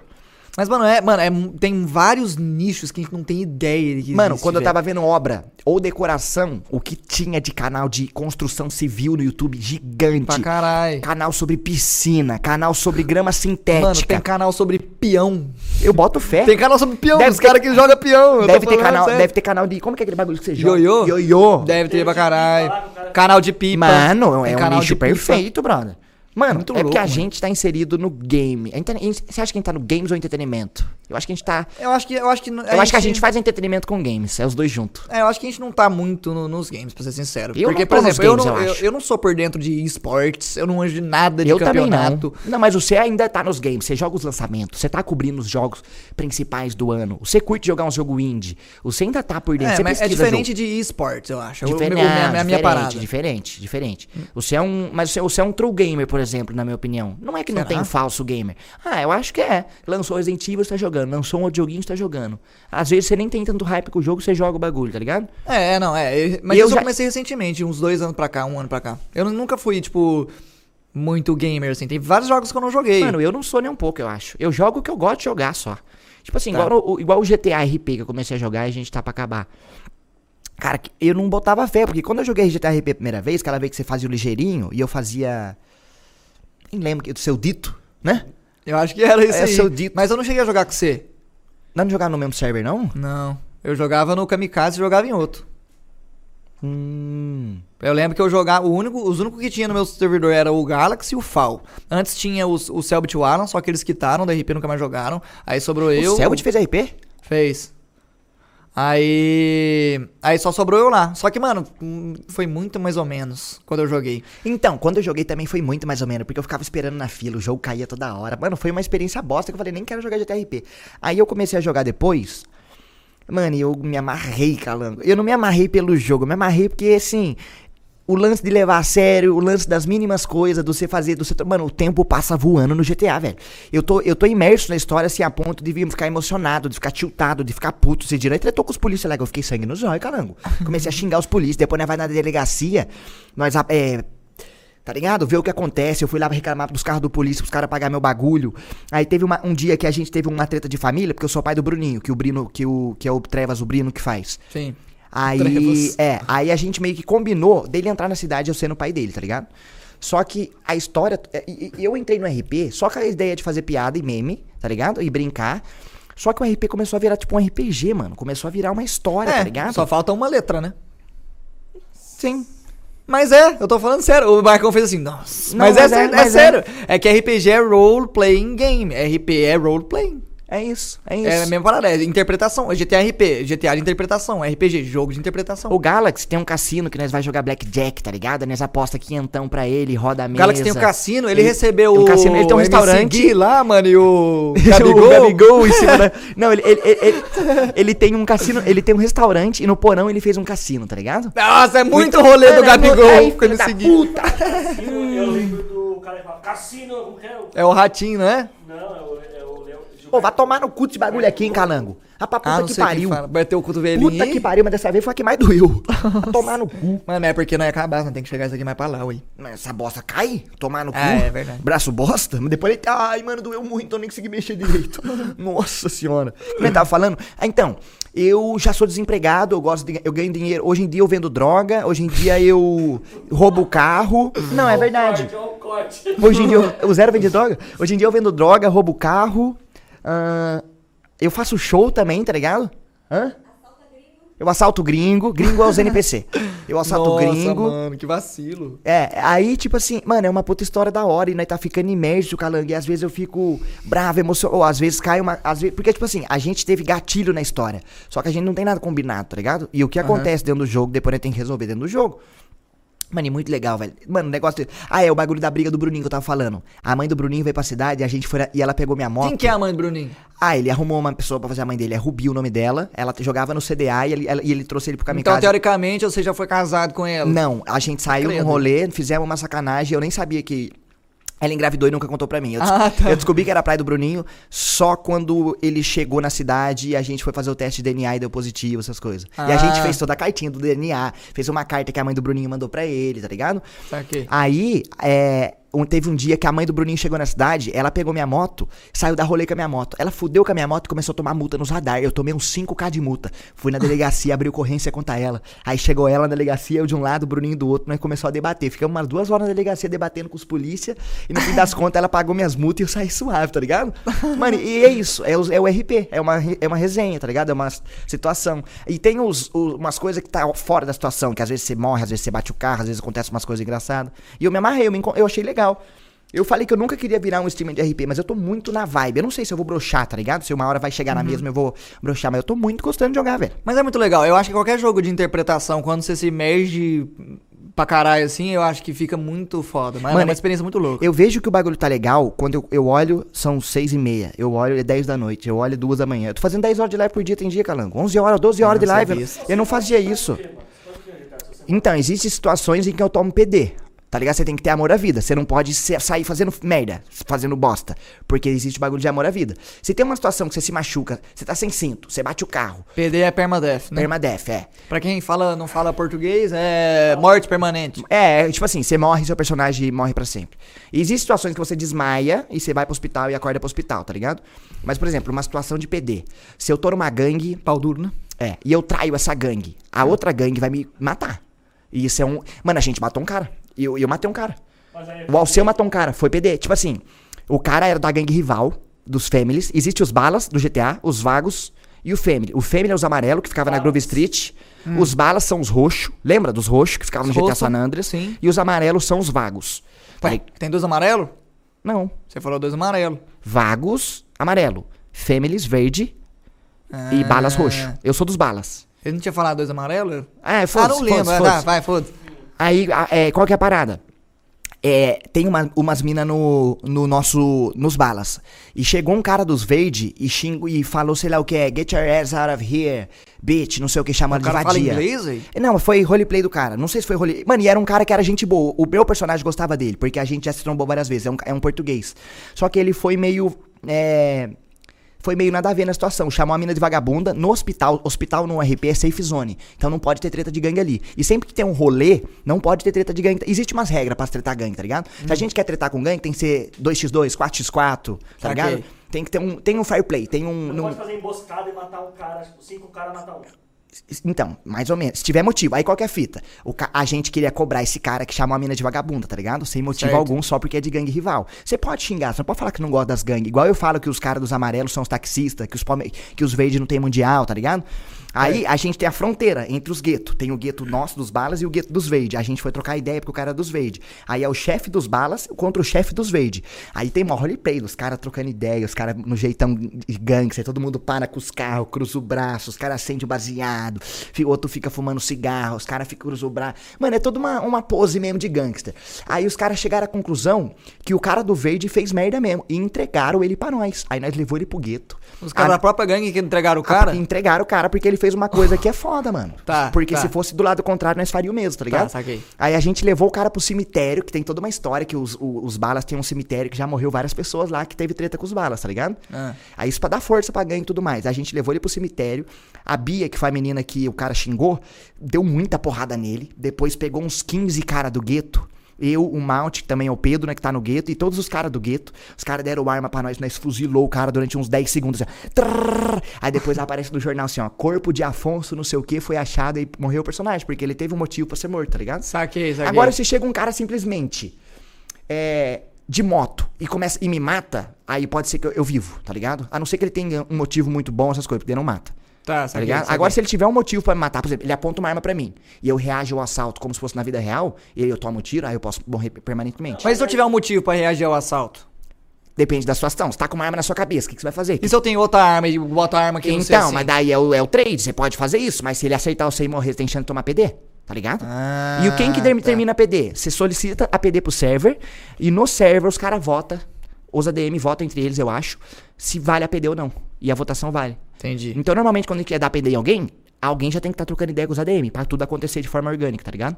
Mas, mano, é, mano é, tem vários nichos que a gente não tem ideia de que Mano, existe, quando eu tava vendo obra ou decoração, o que tinha de canal de construção civil no YouTube gigante. Pra caralho. Canal sobre piscina, canal sobre grama sintética. Mano, tem canal sobre peão. Eu boto fé. Tem canal sobre peão, Deve os ter- caras que jogam peão. Deve ter, canal, deve ter canal de. Como que é aquele bagulho que você joga? Ioiô? Ioiô. Deve ter pra caralho. Canal de pipa. Mano, é um nicho perfeito, brother. Mano, Muito é porque a mano. gente tá inserido no game. Você acha que a gente tá no games ou entretenimento? Eu acho que a gente tá. Eu acho que eu acho que Eu acho que a gente faz entretenimento com games. É os dois juntos. É, eu acho que a gente não tá muito no- nos games, pra ser sincero. Eu Porque, por exemplo, eu, games, não, eu eu, eu não sou por dentro de esportes, eu não anjo de nada de eu também não. campeonato. Não, mas você ainda tá nos games. Você joga os lançamentos. Você tá cobrindo os jogos principais do ano. Você curte jogar um jogo indie. Você ainda tá por dentro. É, você mas é diferente jogo. de esportes, eu acho. É Diferente, meu- minha, minha, minha diferente, parada. diferente, diferente. Você é um, mas você, você é um true gamer, por exemplo, na minha opinião. Não é que não Será? tem falso gamer. Ah, eu acho que é. Lançou Resident Evil, você tá jogando. Lançou um outro joguinho, você tá jogando. Às vezes você nem tem tanto hype com o jogo, você joga o bagulho, tá ligado? É, não, é. Mas eu eu já- comecei recentemente, uns dois anos pra cá, um ano pra cá. Eu nu- nunca fui, tipo, muito gamer, assim. Tem vários jogos que eu não joguei. Mano, eu não sou nem um pouco, eu acho. Eu jogo o que eu gosto de jogar só. Tipo assim, Tá. igual, o, igual o GTA RP que eu comecei a jogar e a gente tá pra acabar. Cara, que- eu não botava fé, porque quando eu joguei GTA RP a primeira vez, aquela vez que você fazia o ligeirinho e eu fazia. Nem lembro que do seu dito, né? Eu acho que era isso É aí. seu dito. Mas eu não cheguei a jogar com você. Não jogava no mesmo server, não? Não. Eu jogava no Kamikaze e jogava em outro. Hum. Eu lembro que eu jogava. O único, os únicos que tinha no meu servidor era o Galaxy e o FAL. Antes tinha os, o Selbit e o Alan, só que eles quitaram, da RP nunca mais jogaram. Aí sobrou eu. O Selbit fez RP? Fez. Aí. Aí só sobrou eu lá. Só que, mano, foi muito mais ou menos quando eu joguei. Então, quando eu joguei também foi muito mais ou menos, porque eu ficava esperando na fila, o jogo caía toda hora. Mano, foi uma experiência bosta que eu falei, nem quero jogar GTRP. Aí eu comecei a jogar depois. Mano, eu me amarrei, calango. Eu não me amarrei pelo jogo, eu me amarrei porque, assim, o lance de levar a sério, o lance das mínimas coisas, do você fazer, do você... Mano, o tempo passa voando no GTA, velho. Eu tô, eu tô imerso na história, assim, a ponto de ficar emocionado, de ficar tiltado, de ficar puto. Você direito, eu tô com os polícias lá, que eu fiquei sangue nos olhos, calango. Comecei a xingar os polícias, depois nós vai na delegacia, nós, é... Tá ligado? Ver o que acontece. Eu fui lá reclamar dos carros do polícia, pros caras pagar meu bagulho. Aí teve uma- um dia que a gente teve uma treta de família, porque eu sou pai do Bruninho, que o Brino, que, o, que é o Trevas, o Brino que faz. Sim. Aí, Trevas. é, aí a gente meio que combinou dele entrar na cidade eu sendo o pai dele, tá ligado? Só que a história. é, Eu entrei no RP só com a ideia de fazer piada e meme, tá ligado? E brincar. Só que o RP começou a virar tipo um RPG, mano. Começou a virar uma história, tá É, ligado? só falta uma letra, né? Sim. Mas é, eu tô falando sério. O Marcão fez assim, nossa. Não, mas, é, mas é, sério, é mas é. sério. É. que RPG é role playing game. RP é role playing. É isso, é isso. É a mesma parada. É interpretação. GTA RP. GTA de interpretação. RPG, jogo de interpretação. O Galaxy tem um cassino que nós vai jogar Blackjack, tá ligado? Nós aposta quinhentão pra ele, roda a O mesa. Galaxy tem um cassino, ele, Ele- recebeu um o. cassino, ele tem um restaurante. Gui lá, mano, e o. o Gabigol. Gabigol em cima da... Não, ele, ele, ele, ele, ele tem um cassino, ele tem um restaurante e no porão ele fez um cassino, tá ligado? Nossa, é muito rolê do é Gabigol aí, com ele filho da seguir. puta. Eu, eu lembro do cara que fala, Cassino, como que é? o- É o ratinho, né? Não, é o, Pô, vai tomar no cu desse bagulho aqui, hein, calango. Pra puta Ah, não que pariu. fala. Bateu o cotovelinho. Puta que pariu, mas dessa vez foi a que mais doeu. Vai tomar no cu. Mano, é porque não ia acabar, não tem que chegar isso aqui mais pra lá, ué. Mas essa bosta cai? Tomar no cu? Ah, é verdade. Braço bosta? Mas depois ele. Ai, mano, doeu muito, eu nem consegui mexer direito. Nossa senhora. Como ele tava falando? Ah, então, eu já sou desempregado, eu gosto de. Eu ganho dinheiro. Hoje em dia eu vendo droga, hoje em dia eu roubo carro. Não, é verdade. Hoje em dia eu, o Zero vende droga? Hoje em dia eu vendo droga, roubo carro. Ah, eu faço show também, tá ligado? Hã? Eu assalto gringo, gringo é os NPC. Eu assalto Nossa, gringo. mano, que vacilo. É, aí, tipo assim, mano, é uma puta história da hora e nós tá ficando imerso, calango. E às vezes eu fico bravo, emocionado. Ou às vezes cai uma. Às vezes, porque, tipo assim, a gente teve gatilho na história. Só que a gente não tem nada combinado, tá ligado? E o que acontece dentro do jogo, depois nós tem que resolver dentro do jogo. Mano, e muito legal, velho. Mano, o negócio. Ah, é o bagulho da briga do Bruninho que eu tava falando. A mãe do Bruninho veio pra cidade e a gente foi. E ela pegou minha moto. Quem que é a mãe do Bruninho? Ah, ele arrumou uma pessoa pra fazer a mãe dele. É Rubi o nome dela. Ela jogava no CDA e ele, ela- e ele trouxe ele pro caminho Então, teoricamente, você já foi casado com ela. não, a gente saiu Credo. num rolê, fizemos uma sacanagem, eu nem sabia que ela engravidou e nunca contou pra mim. Eu, des- Ah, tá. eu descobri que era a praia do Bruninho só quando ele chegou na cidade e a gente foi fazer o teste de DNA e deu positivo, essas coisas. E a Ah. gente fez toda a cartinha do DNA, fez uma carta que a mãe do Bruninho mandou pra ele, tá ligado? Saquei. Aí, é, um- teve um dia que a mãe do Bruninho chegou na cidade, ela pegou minha moto, saiu da rolê com a minha moto. Ela fudeu com a minha moto e começou a tomar multa nos radar. Eu tomei uns 5k de multa. Fui na delegacia, abri ocorrência contra ela. Aí chegou ela na delegacia, eu de um lado, o Bruninho do outro, nós começou a debater. Ficamos umas duas horas na delegacia debatendo com os polícia. E no fim das contas, ela pagou minhas multas e eu saí suave, tá ligado? Mano, e é isso. É o, é o RP. É uma, é uma resenha, tá ligado? É uma situação. E tem os, os- umas coisas que tá fora da situação, que às vezes você morre, às vezes você bate o carro, às vezes acontece umas coisas engraçadas. E eu me amarrei, eu, me eu achei legal. Eu falei que eu nunca queria virar um streamer de RP, mas eu tô muito na vibe. Eu não sei se eu vou broxar, tá ligado? Se uma hora vai chegar na mesma eu vou broxar, mas eu tô muito gostando de jogar, velho. Mas é muito legal. Eu acho que qualquer jogo de interpretação, quando você se imerge pra caralho assim, eu acho que fica muito foda. Mas é Mano, uma experiência muito louca. Eu vejo que o bagulho tá legal quando eu, eu olho, são seis e meia. Eu olho, é 10 da noite. Eu olho duas da manhã. Eu tô fazendo 10 horas de live por dia, tem dia, Calango. 11 horas, 12 horas de live. Eu, isso. eu não fazia isso. Então, existem situações em que eu tomo PD. Tá ligado? Você tem que ter amor à vida. Você não pode sair fazendo merda, fazendo bosta. Porque existe bagulho de amor à vida. Se tem uma situação que você se machuca, você tá sem cinto, você bate o carro, PD é permadeath, né? permadeath, é. Pra quem fala, não fala português, é morte permanente. É, tipo assim, você morre, seu personagem morre pra sempre. E existem situações que você desmaia e você vai pro hospital e acorda pro hospital, tá ligado? Mas, por exemplo, uma situação de PD. Se eu tô numa gangue, Pau duro, né? é, e eu traio essa gangue, a outra gangue vai me matar. E isso é um. Mano, a gente matou um cara. E eu, eu matei um cara. Mas aí O Alceu matou um cara, foi PD. Tipo assim, o cara era da gangue rival, dos Families. Existe os balas do GTA, os vagos e o Family. O Family é os amarelos que ficava na Grove Street. Os balas são os roxos. Lembra dos roxos que ficavam no GTA San Andreas? sim. E os amarelos são os vagos. Aí- tem dois amarelos? Não. Você falou dois amarelos. Vagos, amarelo. Families, verde. E balas roxo. Eu sou dos balas. Ele não tinha falado dois amarelos? É, Ah, foda-se, não lembro. foda-se, Vai, vai, foda-se. Aí, é, qual que é a parada? É, tem uma- umas minas no, no nosso. nos balas. E chegou um cara dos verde e xingo e falou, sei lá o que é, get your ass out of here, bitch, não sei o que, chamando O de cara fala vadia. inglês aí? Não, foi roleplay do cara. Não sei se foi roleplay. Mano, e era um cara que era gente boa. O meu personagem gostava dele, porque a gente já se trombou várias vezes. É um, é um português. Só que ele foi meio. É, foi meio nada a ver na situação. Chamou a mina de vagabunda no hospital. Hospital no RP é safe zone. Então não pode ter treta de gangue ali. E sempre que tem um rolê, não pode ter treta de gangue. Existe umas regras pra se tretar gangue, tá ligado? Se a gente quer tretar com gangue, tem que ser 2x2, 4x4, tá Saquei. ligado? Tem que ter um, tem um fair play, tem um... Não num- pode fazer emboscada e matar um cara, tipo, cinco caras matar um. Então, mais ou menos. Se tiver motivo. Aí qual que é a fita? O ca- a gente queria cobrar esse cara que chamou a mina de vagabunda, tá ligado? Sem motivo Certo. algum, só porque é de gangue rival. Você pode xingar, você não pode falar que não gosta das gangues. Igual eu falo que os caras dos amarelos são os taxistas, que os, palme- que os verdes não tem mundial, tá ligado? Aí a gente tem a fronteira entre os guetos. Tem o gueto nosso dos balas e o gueto dos verdes. A gente foi trocar ideia porque o cara é dos verdes. Aí é o chefe dos balas contra o chefe dos verdes. Aí tem uma roleplay dos caras trocando ideia, os caras no jeitão de gangster, todo mundo para com os carros, cruza o braço, os caras acendem o baseado, fi- outro fica fumando cigarro, os caras ficam cruzando o braço. Mano, é toda uma, uma pose mesmo de gangster. Aí os caras chegaram à conclusão que o cara do verde fez merda mesmo e entregaram ele pra nós. Aí nós levou ele pro gueto. Os caras A- da própria gangue que entregaram o cara? Entregaram o cara porque ele fez uma coisa que é foda, mano. Tá, Porque tá. se fosse do lado contrário, nós faríamos o mesmo, tá ligado? saquei. Aí a gente levou o cara pro cemitério, que tem toda uma história, que os, o- os balas tem um cemitério que já morreu várias pessoas lá que teve treta com os balas, tá ligado? Ah. Aí isso pra dar força pra gangue e tudo mais. A gente levou ele pro cemitério. A Bia, que foi a menina que o cara xingou, deu muita porrada nele. Depois pegou uns 15 cara do gueto. Eu, o Mount, que também é o Pedro, né, que tá no gueto, e todos os caras do gueto. Os caras deram arma pra nós, nós fuzilou o cara durante uns 10 segundos. Assim, ó. Trrr. Aí depois aparece no jornal assim, ó, corpo de Afonso, não sei o que, foi achado e morreu o personagem, porque ele teve um motivo pra ser morto, tá ligado? Saquei, saquei. Agora, se chega um cara simplesmente é, de moto e começa e me mata, aí pode ser que eu, eu vivo, tá ligado? A não ser que ele tenha um motivo muito bom, essas coisas, porque ele não mata. Tá, Tá saquei, ligado? saquei. Agora, se ele tiver um motivo pra me matar, por exemplo, ele aponta uma arma pra mim e eu reajo ao assalto como se fosse na vida real, e eu tomo um tiro, aí eu posso morrer permanentemente. Mas se eu tiver um motivo pra reagir ao assalto? Depende da situação. Você tá com uma arma na sua cabeça, o que, que você vai fazer? E se eu tenho outra arma e boto a arma aqui no Então, assim? mas daí é o, é o trade, você pode fazer isso, mas se ele aceitar você e morrer, tem chance de tomar PD, tá ligado? Ah, e o quem que tá. termina a PD? Você solicita a PD pro server, e no server os caras votam, os ADM votam entre eles, eu acho, se vale a PD ou não. E a votação vale. Entendi. Então, normalmente, quando a gente quer dar PD em alguém, alguém já tem que estar trocando ideia com os ADM, pra tudo acontecer de forma orgânica, tá ligado?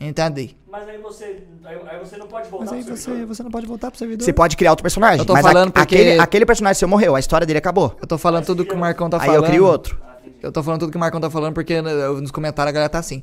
Entendi. Mas aí você. Aí, aí você não pode voltar Mas aí pro você, servidor. você não pode voltar pro servidor. Você pode criar outro personagem, Eu tô mas falando a- porque- aquele, aquele personagem seu morreu, a história dele acabou. Eu tô falando tudo que o Marcão tá Aí falando. eu crio outro. Eu tô falando tudo que o Marcão tá falando porque né, nos comentários a galera tá assim.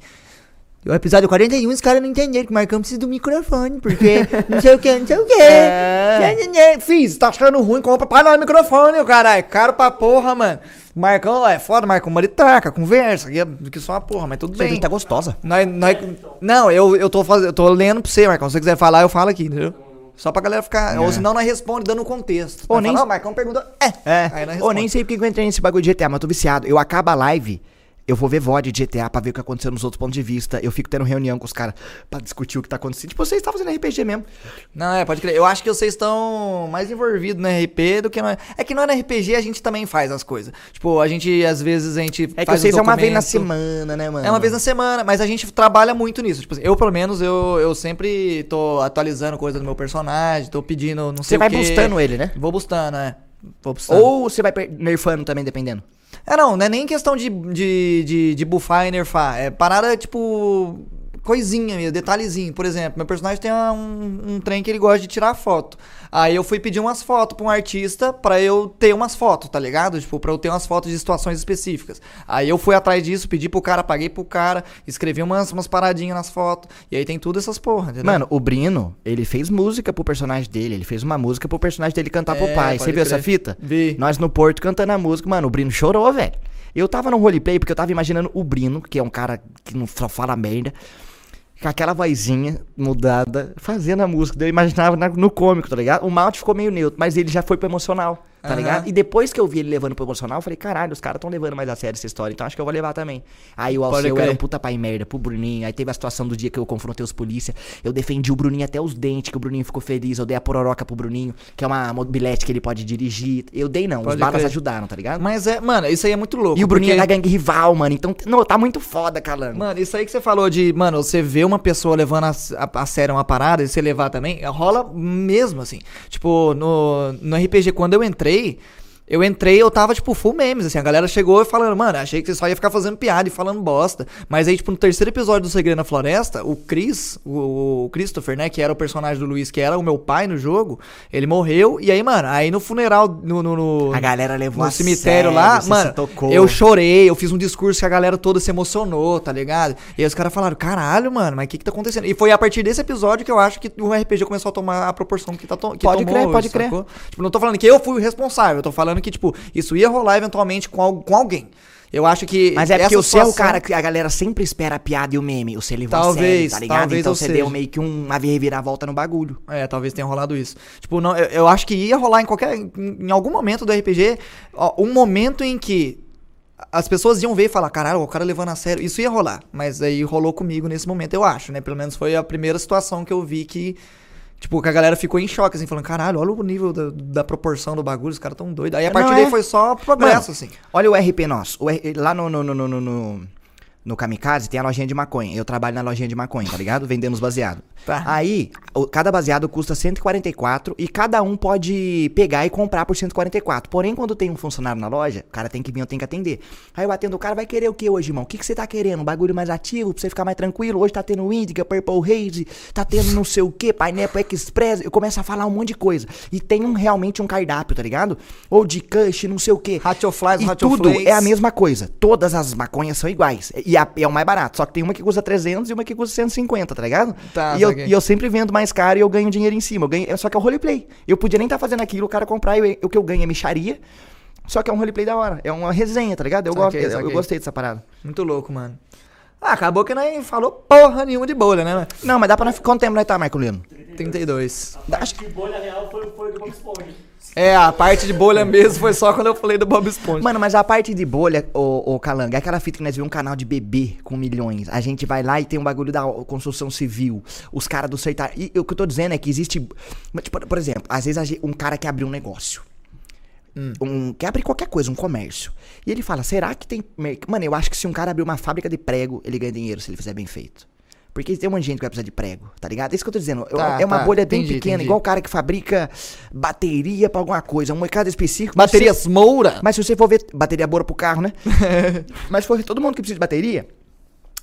O episódio 41, os caras não entenderam que o Marcão precisa do microfone, porque não sei o que, não sei o que. É. Fiz, tá achando ruim, compra para no microfone, caralho. Caro pra porra, mano. Marcão, é foda, Marcão, maritaca, conversa, que, é, que só uma porra, mas tudo Você bem. tá gostosa. Nós, nós, não, eu, eu, tô fazendo, eu tô lendo pra você, Marcão. Se você quiser falar, eu falo aqui, entendeu? Só pra galera ficar. Ou senão nós responde dando o contexto. Ou Nós nem- fala, "Ó, o Marcão pergunta. É. É. Aí nós Ou nem sei porque que eu entrei nesse bagulho de GTA, mas eu tô viciado. Eu acabo a live, eu vou ver VOD de GTA pra ver o que aconteceu nos outros pontos de vista. Eu fico tendo reunião com os caras pra discutir o que tá acontecendo. Tipo, vocês estão fazendo RPG mesmo. Não, é, pode crer. Eu acho que vocês estão mais envolvidos no RP do que no. É que no RPG a gente também faz as coisas. Tipo, a gente, às vezes, a gente. É que vocês os é uma vez na semana, né, mano? É uma vez na semana, mas a gente trabalha muito nisso. Tipo, assim, eu, pelo menos, eu, eu sempre tô atualizando coisa do meu personagem, tô pedindo, não sei Você vai quê. boostando ele, né? Vou boostando, é. Ou você vai nerfando também, dependendo. É, não, não é nem questão de, de, de, de buffar e nerfar. É parada, tipo, coisinha mesmo, detalhezinho. Por exemplo, meu personagem tem um, um trem que ele gosta de tirar foto. Aí eu fui pedir umas fotos pra um artista pra eu ter umas fotos, tá ligado? Tipo, pra eu ter umas fotos de situações específicas. Aí eu fui atrás disso, pedi pro cara, paguei pro cara, escrevi umas, umas paradinhas nas fotos. E aí tem tudo essas porra, entendeu? Mano, o Brino, ele fez música pro personagem dele. Ele fez uma música pro personagem dele cantar pro É, pai. pode Você viu crer. essa fita? Vi. Nós no Porto cantando a música. Mano, o Brino chorou, velho. Eu tava no roleplay porque eu tava imaginando o Brino, que é um cara que não só fala merda, com aquela vozinha mudada, fazendo a música. Eu imaginava na- no cômico, tá ligado? O Malte ficou meio neutro, mas ele já foi pro emocional, tá Aham. ligado? E depois que eu vi ele levando pro emocional, eu falei, caralho, os caras tão levando mais a sério essa história, então acho que eu vou levar também. Aí o Alceu era um puta pai merda pro Bruninho. Aí teve a situação do dia que eu confrontei os polícia. Eu defendi o Bruninho até os dentes, que o Bruninho ficou feliz. Eu dei a pororoca pro Bruninho, que é uma mobilete que ele pode dirigir. Eu dei não, Pode os balas crer. ajudaram, tá ligado? Mas é, mano, isso aí é muito louco. e o Bruninho porque- é da gangue rival, mano. Então, não, tá muito foda, Calango. Mano, isso aí que você falou de, mano, você vê uma pessoa levando a, a, a sério uma parada e você levar também, rola mesmo, assim. Tipo, no, no RPG, quando eu entrei, be eu entrei, eu tava, tipo, full memes, assim. A galera chegou falando, mano, achei que você só ia ficar fazendo piada e falando bosta. Mas aí, tipo, no terceiro episódio do Segredo na Floresta, o Chris, o, o Christopher, né, que era o personagem do Luiz, que era o meu pai no jogo, ele morreu. E aí, mano, aí no funeral, no. no, no- A galera levou no a cemitério sério, lá, mano, eu chorei, eu fiz um discurso que a galera toda se emocionou, tá ligado? E aí os caras falaram, caralho, mano, mas o que que tá acontecendo? E foi a partir desse episódio que eu acho que o RPG começou a tomar a proporção que, tá to que Pode tomou crer, pode crer. sacou? Tipo, não tô falando que eu fui o responsável, eu tô falando que, tipo, isso ia rolar eventualmente com, al- com alguém. Eu acho que. Mas é porque essa você é o cara que a galera sempre espera a piada e o meme. Você levou Talvez, a sério, tá ligado? talvez então você seja. deu meio que um- uma reviravolta no bagulho. É, talvez tenha rolado isso. Tipo, não, eu, eu acho que ia rolar em qualquer. Em, em algum momento do RPG, ó, um momento em que as pessoas iam ver e falar, caralho, o cara levando a sério. Isso ia rolar. Mas aí rolou comigo nesse momento, eu acho, né? Pelo menos foi a primeira situação que eu vi que. Tipo, que a galera ficou em choque, assim, falando, caralho, olha o nível da, da proporção do bagulho, os caras tão doidos. Aí a Não, partir é. daí foi só progresso, Mano, assim. Olha o RP nosso. O R- lá no, no, no, no, no, no, Kamikaze tem a lojinha de maconha. Eu trabalho na lojinha de maconha, tá ligado? Vendendo os baseados. Tá. Aí, o- cada baseado custa 144 e cada um pode pegar e comprar por 144. Porém, quando tem um funcionário na loja, o cara tem que vir, eu tenho que atender. Aí eu atendo o cara, vai querer o que hoje, irmão? O que, que você tá querendo? Um bagulho mais ativo, pra você ficar mais tranquilo? Hoje tá tendo Indica, Purple Haze, tá tendo não sei o que, Pineapple Express. Eu começo a falar um monte de coisa. E tem um, realmente um cardápio, tá ligado? Ou de Kush, não sei o que. Ratio-Flies, E Ratio-Flays. tudo é a mesma coisa. Todas as maconhas são iguais. E a- é o mais barato. Só que tem uma que custa 300 e uma que custa 150, tá ligado? Tá, e, eu, e eu sempre vendo mais caro e eu ganho dinheiro em cima. Eu ganho, só que é o roleplay. Eu podia nem estar fazendo aquilo, o cara comprar e eu- o que eu ganho é micharia. Só que é um roleplay da hora. É uma resenha, tá ligado? Eu, Saquei, gosto, eu- eu, gostei dessa parada. Muito louco, mano. Ah, acabou que nós falou porra nenhuma de bolha, né? Não, mas dá pra nós. Quanto tempo nós tá, Marco Lino? 32. Acho Que bolha real foi, foi do Bob Esponja. É, a parte de bolha mesmo foi só quando eu falei do Bob Esponja. Mano, mas a parte de bolha, ô, ô Calanga, é aquela fita que nós vimos um canal de bebê com milhões. A gente vai lá e tem um bagulho da construção civil. Os caras do Sertar. E o que eu tô dizendo é que existe. Tipo, por exemplo, às vezes um cara quer abrir um negócio. Um, quer abrir qualquer coisa, um comércio. E ele fala: será que tem. Mano, eu acho que se um cara abrir uma fábrica de prego, ele ganha dinheiro se ele fizer bem feito. Porque tem um monte de gente que vai precisar de prego, tá ligado? É isso que eu tô dizendo. Tá, é uma tá, bolha bem entendi, pequena, entendi. igual o cara que fabrica bateria pra alguma coisa, um mercado específico. Baterias Moura. mas se você for ver bateria boa pro carro, né? Mas se for ver todo mundo que precisa de bateria,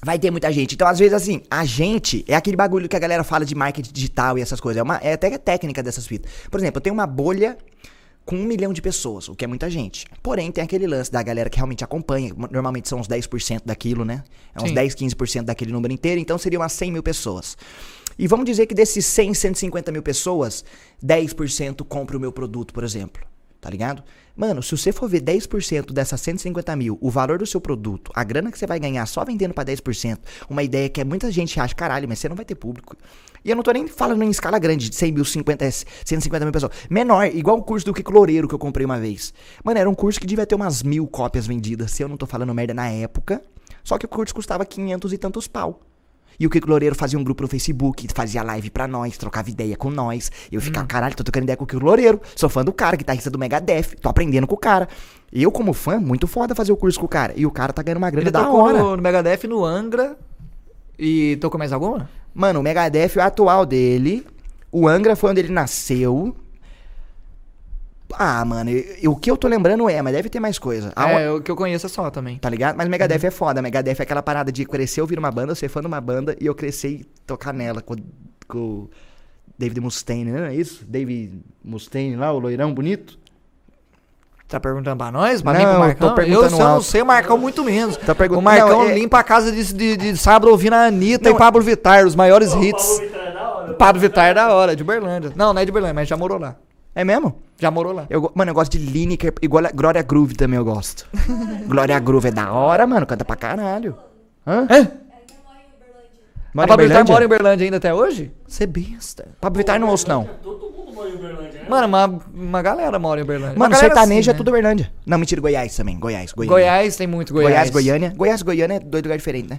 vai ter muita gente. Então, às vezes, assim, a gente é aquele bagulho que a galera fala de marketing digital e essas coisas. É, uma, é até técnica dessas fitas. Por exemplo, eu tenho uma bolha com um milhão de pessoas, o que é muita gente. Porém, tem aquele lance da galera que realmente acompanha, normalmente são uns 10% daquilo, né? É uns Sim. 10, 15% daquele número inteiro, então seriam umas 100 mil pessoas. E vamos dizer que desses 100, 150 mil pessoas, 10% compra o meu produto, por exemplo. Tá ligado? Mano, se você for ver 10% dessas 150 mil, o valor do seu produto, a grana que você vai ganhar só vendendo pra 10%, uma ideia que é muita gente acha, caralho, mas você não vai ter público. E eu não tô nem falando em escala grande, de 100 mil, 50, 150 mil pessoas. Menor, igual o curso do Kiko Loureiro que eu comprei uma vez. Mano, era um curso que devia ter umas mil cópias vendidas, se eu não tô falando merda na época. Só que o curso custava 500 e tantos pau. E o Kiko Loureiro fazia um grupo no Facebook, fazia live pra nós, trocava ideia com nós. Eu ficava, caralho, tô trocando ideia com o Kiko Loureiro. Sou fã do cara, guitarrista do Megadeth. Tô aprendendo com o cara. Eu, como fã, muito foda fazer o curso com o cara. E o cara tá ganhando uma grana Ele da hora. no, no Megadeth, no Angra. E tocou mais alguma? Mano, o Megadeth é o atual dele. O Angra foi onde ele nasceu. Ah, mano, eu- eu- o que eu tô lembrando é, mas deve ter mais coisa. A- É, o que eu conheço é só também. Tá ligado? Mas Megadeth é foda. Megadeth é aquela parada de crescer, ouvir uma banda, ser fã de uma banda e eu crescer e tocar nela com, com o David Mustaine, não é isso? David Mustaine lá, o loirão bonito. Tá perguntando pra nós? Pra Não, mim, pro eu Marcão? tô perguntando eu, se eu não sei, o Marcão muito menos. Tá perguntando- O Marcão Não, é- limpa a casa de, de, de sábado ouvindo a Anitta Não, e Pablo Vittar, os maiores hits. Pablo Vittar é da hora. Pablo Vittar é da hora, de Uberlândia. Não, não é de Uberlândia, mas já morou lá. É mesmo? Já morou lá. Eu, mano, eu gosto de Lineker e Glória- Glória Groove também eu gosto. Glória Groove é da hora, mano. Canta pra caralho. Hã? Hã? Mora a Pablo Vittar mora em Uberlândia ainda até hoje? Você é besta. Pablo Vittar não ouço, não. Todo mundo mora em Uberlândia, né? Mano, uma, uma galera mora em Uberlândia. Mano, Uma galera sertanejo assim, é né? tudo Uberlândia. Não, mentira, Goiás também. Goiás, Goiânia. Goiás tem muito Goiás. Goiás, Goiânia. Goiás, Goiânia é dois lugares diferentes, né?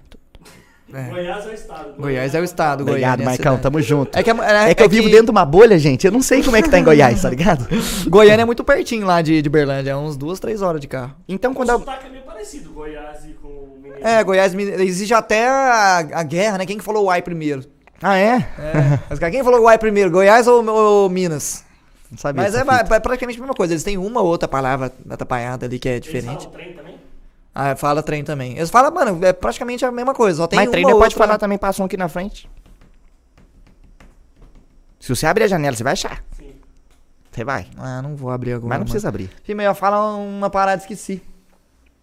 É. Goiás é o estado. Goiás é o estado, Obrigado, Goiânia é Marcão. cidade. Tamo junto. É que, é, É que eu vivo dentro de uma bolha, gente. Eu não sei como é que tá em Goiás, tá ligado? Goiânia é muito pertinho lá de, de Uberlândia, é uns duas, três horas de carro. Então, O quando eu... sotaque é meio parecido, Goiás e com o Mineiro. É, Goiás exige até a, a guerra, né? Quem que falou uai primeiro? Ah, é? É. Mas quem falou uai primeiro, Goiás ou, ou Minas? Não sabia Mas é, fita. é praticamente a mesma coisa. Eles têm uma ou outra palavra atrapalhada ali que é Eles diferente. falam trem também? Ah, fala trem também. Eles falam, mano, é praticamente a mesma coisa. Só tem Mas uma treino ou pode outra- falar também, passa um aqui na frente. Se você abrir a janela, você vai achar. Sim. Você vai. Ah, não vou abrir agora. Mas não mano. precisa abrir. Fih, eu falo uma parada esqueci.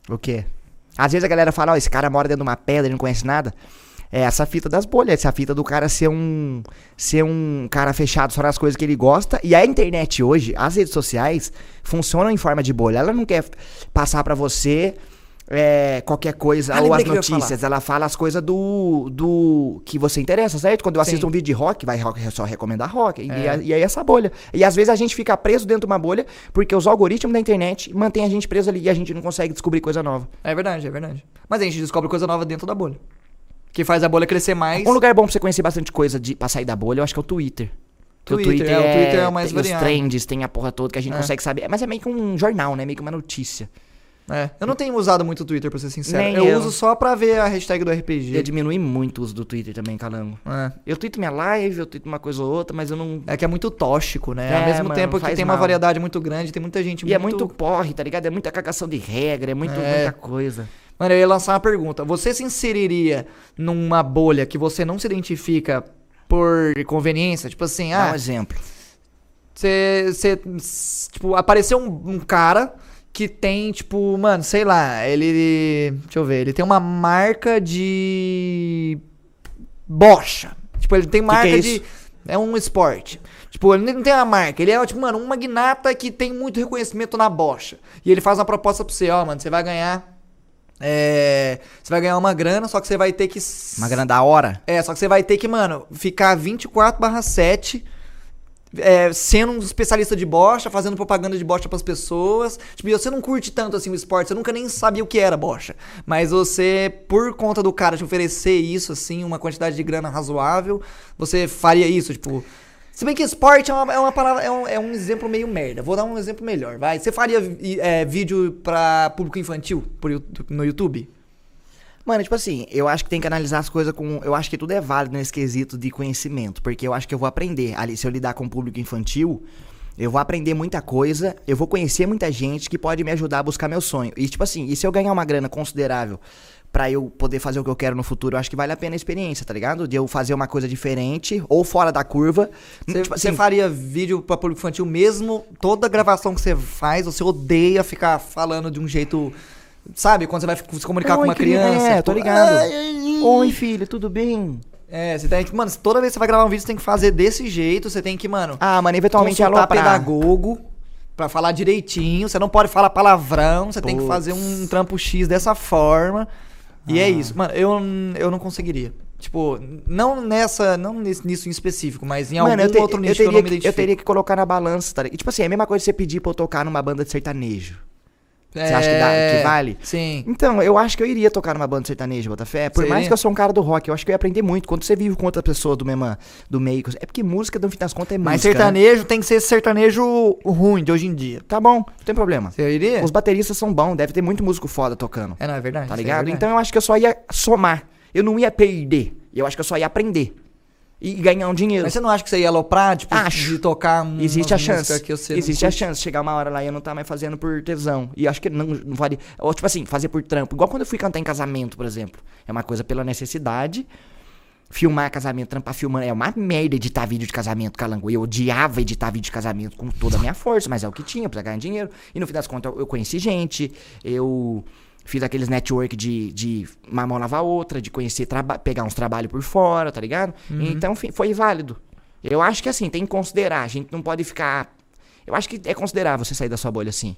O quê? Às vezes a galera fala, ó, esse cara mora dentro de uma pedra, ele não conhece nada. É essa fita das bolhas, essa fita do cara ser um ser um cara fechado só nas coisas que ele gosta. E a internet hoje, as redes sociais, funcionam em forma de bolha. Ela não quer passar pra você é, qualquer coisa Ah, ou as notícias. Ela fala as coisas do, do que você interessa, certo? Quando eu assisto Sim. um vídeo de rock, vai rock, só recomendar rock. E, É. a- e aí essa bolha. E às vezes a gente fica preso dentro de uma bolha porque os algoritmos da internet mantêm a gente preso ali e a gente não consegue descobrir coisa nova. É verdade, é verdade. Mas a gente descobre coisa nova dentro da bolha. Que faz a bolha crescer mais. Um lugar bom pra você conhecer bastante coisa de, pra sair da bolha, eu acho que é o Twitter. Porque Twitter, é, o Twitter é o mais tem os variado. trends, tem a porra toda que a gente É. consegue saber. Mas é meio que um jornal, né? Meio que uma notícia. É. Eu não tenho usado muito o Twitter, pra ser sincero. Nem eu, eu. uso só pra ver a hashtag do Eu RPG. diminui muito o uso do Twitter também, calango. É. Eu tweeto minha live, eu tweeto uma coisa ou outra, mas eu não. É que é muito tóxico, né? É, Ao mesmo mano, tempo que tem uma mal. variedade muito grande, tem muita gente E é muito porre, tá ligado? É muita cagação de regra, é, muito, É. muita coisa. Mano, eu ia lançar uma pergunta. Você se inseriria numa bolha que você não se identifica por conveniência? Tipo assim, Dá um ah, exemplo. você. você, Tipo, apareceu um, um cara que tem, tipo, mano, sei lá, ele. Deixa eu ver, ele tem uma marca de. Bocha. Tipo, ele tem marca que é de. isso? É um esporte. Tipo, ele não tem uma marca. Ele é, tipo, mano, um magnata que tem muito reconhecimento na bocha. E ele faz uma proposta pra você, ó, mano, você vai ganhar. É. Você vai ganhar uma grana, só que você vai ter que. Uma grana da hora. É, só que você vai ter que, mano, ficar 24/7 é, sendo um especialista de bocha, fazendo propaganda de bocha pras pessoas. Tipo, você não curte tanto assim o esporte, você nunca nem sabia o que era bocha. Mas você, por conta do cara te oferecer isso, assim, uma quantidade de grana razoável, você faria isso, tipo. Se bem que esporte é uma, é uma palavra, é um, é um exemplo meio merda. Vou dar um exemplo melhor, vai. Você faria é, vídeo pra público infantil por no YouTube? Mano, tipo assim, eu acho que tem que analisar as coisas com. Eu acho que tudo é válido nesse quesito de conhecimento. Porque eu acho que eu vou aprender. Ali, se eu lidar com o público infantil, Eu vou aprender muita coisa, eu vou conhecer muita gente que pode me ajudar a buscar meu sonho. E tipo assim, e se eu ganhar uma grana considerável pra eu poder fazer o que eu quero no futuro, eu acho que vale a pena a experiência, tá ligado? De eu fazer uma coisa diferente ou fora da curva. Você, Tipo assim, faria vídeo pra público infantil mesmo? Toda gravação que você faz, você odeia ficar falando de um jeito. Sabe? Quando você vai se comunicar com Oi, uma cri- criança. É, tipo, tô ligado. "Ai, ai, ai". Oi, filho, tudo bem? É, você tem que. Mano, toda vez que você vai gravar um vídeo, você tem que fazer desse jeito. Você tem que, mano. Ah, mano, eventualmente consultar aloprar. pedagogo pra falar direitinho. Você não pode falar palavrão. Você tem que fazer um trampo X dessa forma. E Ah. é isso. Mano, eu, eu não conseguiria. Tipo, não nessa. Não nesse, nisso em específico, mas em algum Mano, eu, te- outro eu nicho que eu teria não me que, eu identifico. teria que colocar na balança, tá ligado? Tipo assim, é a mesma coisa que você pedir pra eu tocar numa banda de sertanejo. Você acha que dá- que vale? É, Sim. Então, eu acho que eu iria tocar numa banda sertaneja, Botafé. Por Você mais que eu sou um cara do rock, eu acho que eu ia aprender muito. Quando você vive com outra pessoa do mesmo do meio. É porque música, no fim das contas, é Mas música. né? sertanejo tem que ser sertanejo ruim de hoje em dia. Tá bom, não tem problema. Você iria? Os bateristas são bons, deve ter muito músico foda tocando. É, não, é verdade. Tá é ligado? verdade. Então eu acho que eu só ia somar. Eu não ia perder. Eu acho que eu só ia aprender. E ganhar um dinheiro. Mas você não acha que você ia aloprar, tipo, Acho. de tocar um Existe a chance. que você Existe a curte? chance. Chegar uma hora lá e eu não tá mais fazendo por tesão. E acho que não, não vale. Ou tipo assim, fazer por trampo. Igual quando eu fui cantar em casamento, por exemplo. É uma coisa pela necessidade. Filmar casamento, trampar filmando. É uma merda editar vídeo de casamento, calango. Eu odiava editar vídeo de casamento com toda a minha força, mas é o que tinha pra ganhar dinheiro. E no fim das contas, eu conheci gente, eu fiz aqueles network de, de uma mão lavar outra, de conhecer, pegar uns trabalhos por fora, tá ligado? Então fi- foi válido. Eu acho que assim, tem que considerar. A gente não pode ficar. Eu acho que é considerável você sair da sua bolha assim.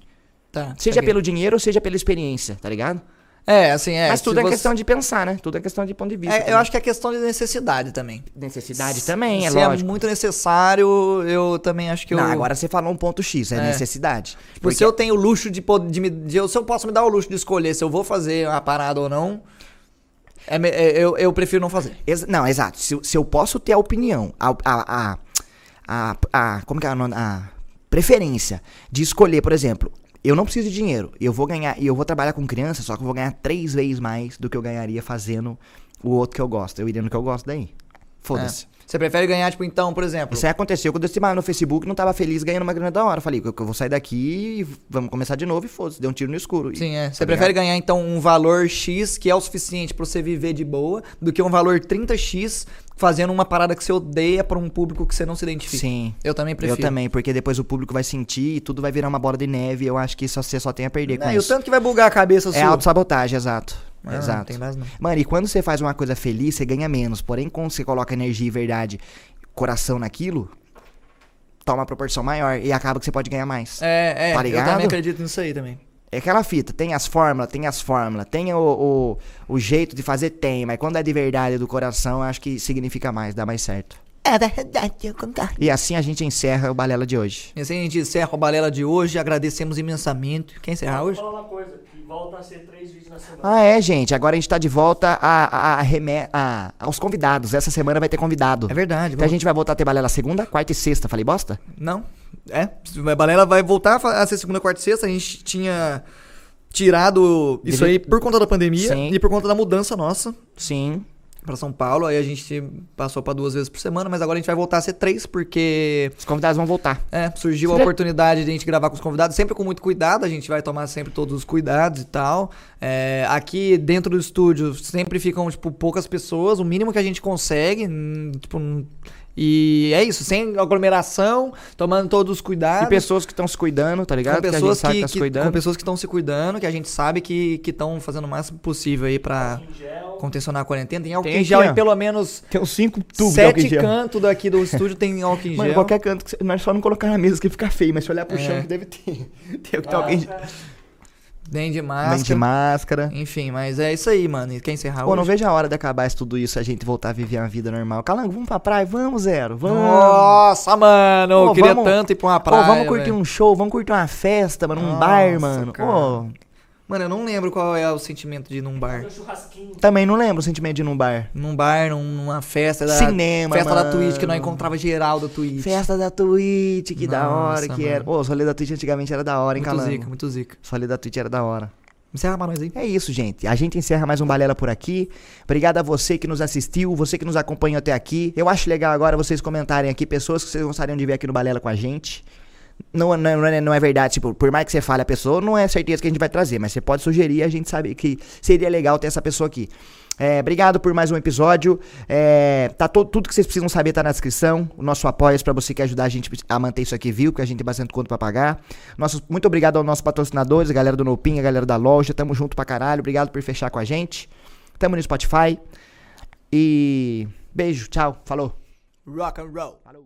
Tá, Seja peguei. pelo dinheiro ou seja pela experiência, tá ligado? É, assim, é. Mas se tudo é você- questão de pensar, né? Tudo é questão de ponto de vista. É, eu acho que é questão de necessidade também. Necessidade também, é Se lógico. é muito necessário, eu também acho que eu. Não, agora você falou um ponto X, é, É. necessidade. Tipo, se eu tenho o luxo de, de me. de se eu posso me dar o luxo de escolher se eu vou fazer a parada ou não, é é- eu, eu prefiro não fazer. Ex- não, exato. Se, eu- se eu posso ter a opinião, a, a, a, a, a- como que é nome? A preferência de escolher, por exemplo, eu não preciso de dinheiro, eu vou ganhar, e eu vou trabalhar com criança, só que eu vou ganhar três vezes mais do que eu ganharia fazendo o outro que eu gosto. Eu iria no que eu gosto daí. Foda-se. É. Você prefere ganhar, tipo, então, por exemplo. Isso aí aconteceu quando eu estive no Facebook não tava feliz ganhando uma grana da hora. Eu falei, eu, vou sair daqui e vamos começar de novo e foda-se, deu um tiro no escuro. E- Sim, é. tá Você prefere ligado? ganhar, então, um valor X que é o suficiente pra você viver de boa, do que um valor 30X fazendo uma parada que você odeia pra um público que você não se identifica. Sim. Eu também prefiro. Eu também, porque depois o público vai sentir e tudo vai virar uma bola de neve. Eu acho que isso você só tem a perder com Não, e o isso. tanto que vai bugar a cabeça É sua. autossabotagem, exato. Ah, não exato. tem base não. Mano, e quando você faz uma coisa feliz, você ganha menos. Porém, quando você coloca energia e verdade, coração naquilo, toma uma proporção maior e acaba que você pode ganhar mais. É, é, Tá eu também acredito nisso aí também. É aquela fita, tem as fórmulas, tem as fórmulas, tem o, o, o jeito de fazer, tem, mas quando é de verdade do coração, eu acho que significa mais, dá mais certo. É verdade, eu concordo. E assim a gente encerra o Balela de hoje. E assim a gente encerra o Balela de hoje, agradecemos imensamente. Quer encerrar Vou hoje? falar uma coisa, que volta a ser três vídeos na semana. Ah, é, gente. Agora a gente tá de volta a, a, a reme- a- aos convidados. Essa semana vai ter convidado. É verdade. Então a gente vai voltar a ter balela segunda, quarta e sexta. Falei bosta? Não, é. A Balela vai voltar a ser segunda, quarta e sexta. A gente tinha tirado isso Deve- aí por conta da pandemia Sim. e por conta da mudança nossa Sim. Pra São Paulo. Aí a gente passou pra duas vezes por semana, mas agora a gente vai voltar a ser três, porque Os convidados vão voltar. é, surgiu a oportunidade de a gente gravar com os convidados, sempre com muito cuidado, a gente vai tomar sempre todos os cuidados e tal. É, aqui dentro do estúdio sempre ficam, tipo, poucas pessoas, o mínimo que a gente consegue, hum, tipo, hum, e é isso, sem aglomeração, tomando todos os cuidados. E pessoas que estão se cuidando, tá ligado? com que a gente pessoas sabe que, que tá se que- cuidando. com pessoas que estão se cuidando, que a gente sabe que estão fazendo o máximo possível aí pra Em gel. contencionar a quarentena. Tem álcool Tem em aqui, gel ó. em pelo menos Tem uns cinco tubos álcool sete cantos daqui do estúdio tem álcool em Mano, gel. qualquer canto, que você- nós só não colocar na mesa que fica feio, mas se olhar pro É. chão que deve ter. Tem o que tá alguém de, Máscara. Nem de máscara. de máscara. Enfim, mas é isso aí, mano. E quer encerrar Pô, não hoje? vejo a hora de acabar isso tudo isso, a gente voltar a viver uma vida normal. Calango, vamos pra praia? Vamos, Zero. Vamos. Nossa, mano. Pô, eu queria vamos- tanto ir pra uma Pô, praia. vamos curtir velho. um show, vamos curtir uma festa, mano, um Nossa, bar, mano. cara. Pô, Mano, eu não lembro qual é o sentimento de ir num bar. Churrasquinho. também não lembro o sentimento de ir num bar. Num bar, num- numa festa da. Cinema, Festa da mano. Twitch, que nós encontrava geral da Twitch. Festa da Twitch, que da hora Nossa, que era. Pô, os rolês da Twitch antigamente era da hora, hein, Muito Calango? zica, muito zica. Os rolês da Twitch era da hora. Encerra pra nós aí. É isso, gente. A gente encerra mais um Balela por aqui. Obrigado a você que nos assistiu, você que nos acompanhou até aqui. Eu acho legal agora vocês comentarem aqui pessoas que vocês gostariam de ver aqui no Balela com a gente. Não, não, é, não é verdade, tipo, por mais que você fale a pessoa, não é certeza que a gente vai trazer, mas você pode sugerir, a gente sabe que seria legal ter essa pessoa aqui. É, obrigado por mais um episódio. É, tá to- tudo que vocês precisam saber tá na descrição. O nosso apoio para você que ajudar a gente a manter isso aqui viu, porque a gente tem bastante conta pra pagar. Nosso, muito obrigado aos nossos patrocinadores, a galera do Nopim, a galera da loja. Tamo junto pra caralho. Obrigado por fechar com a gente. Tamo no Spotify. E beijo, tchau, falou. Rock and roll. Falou.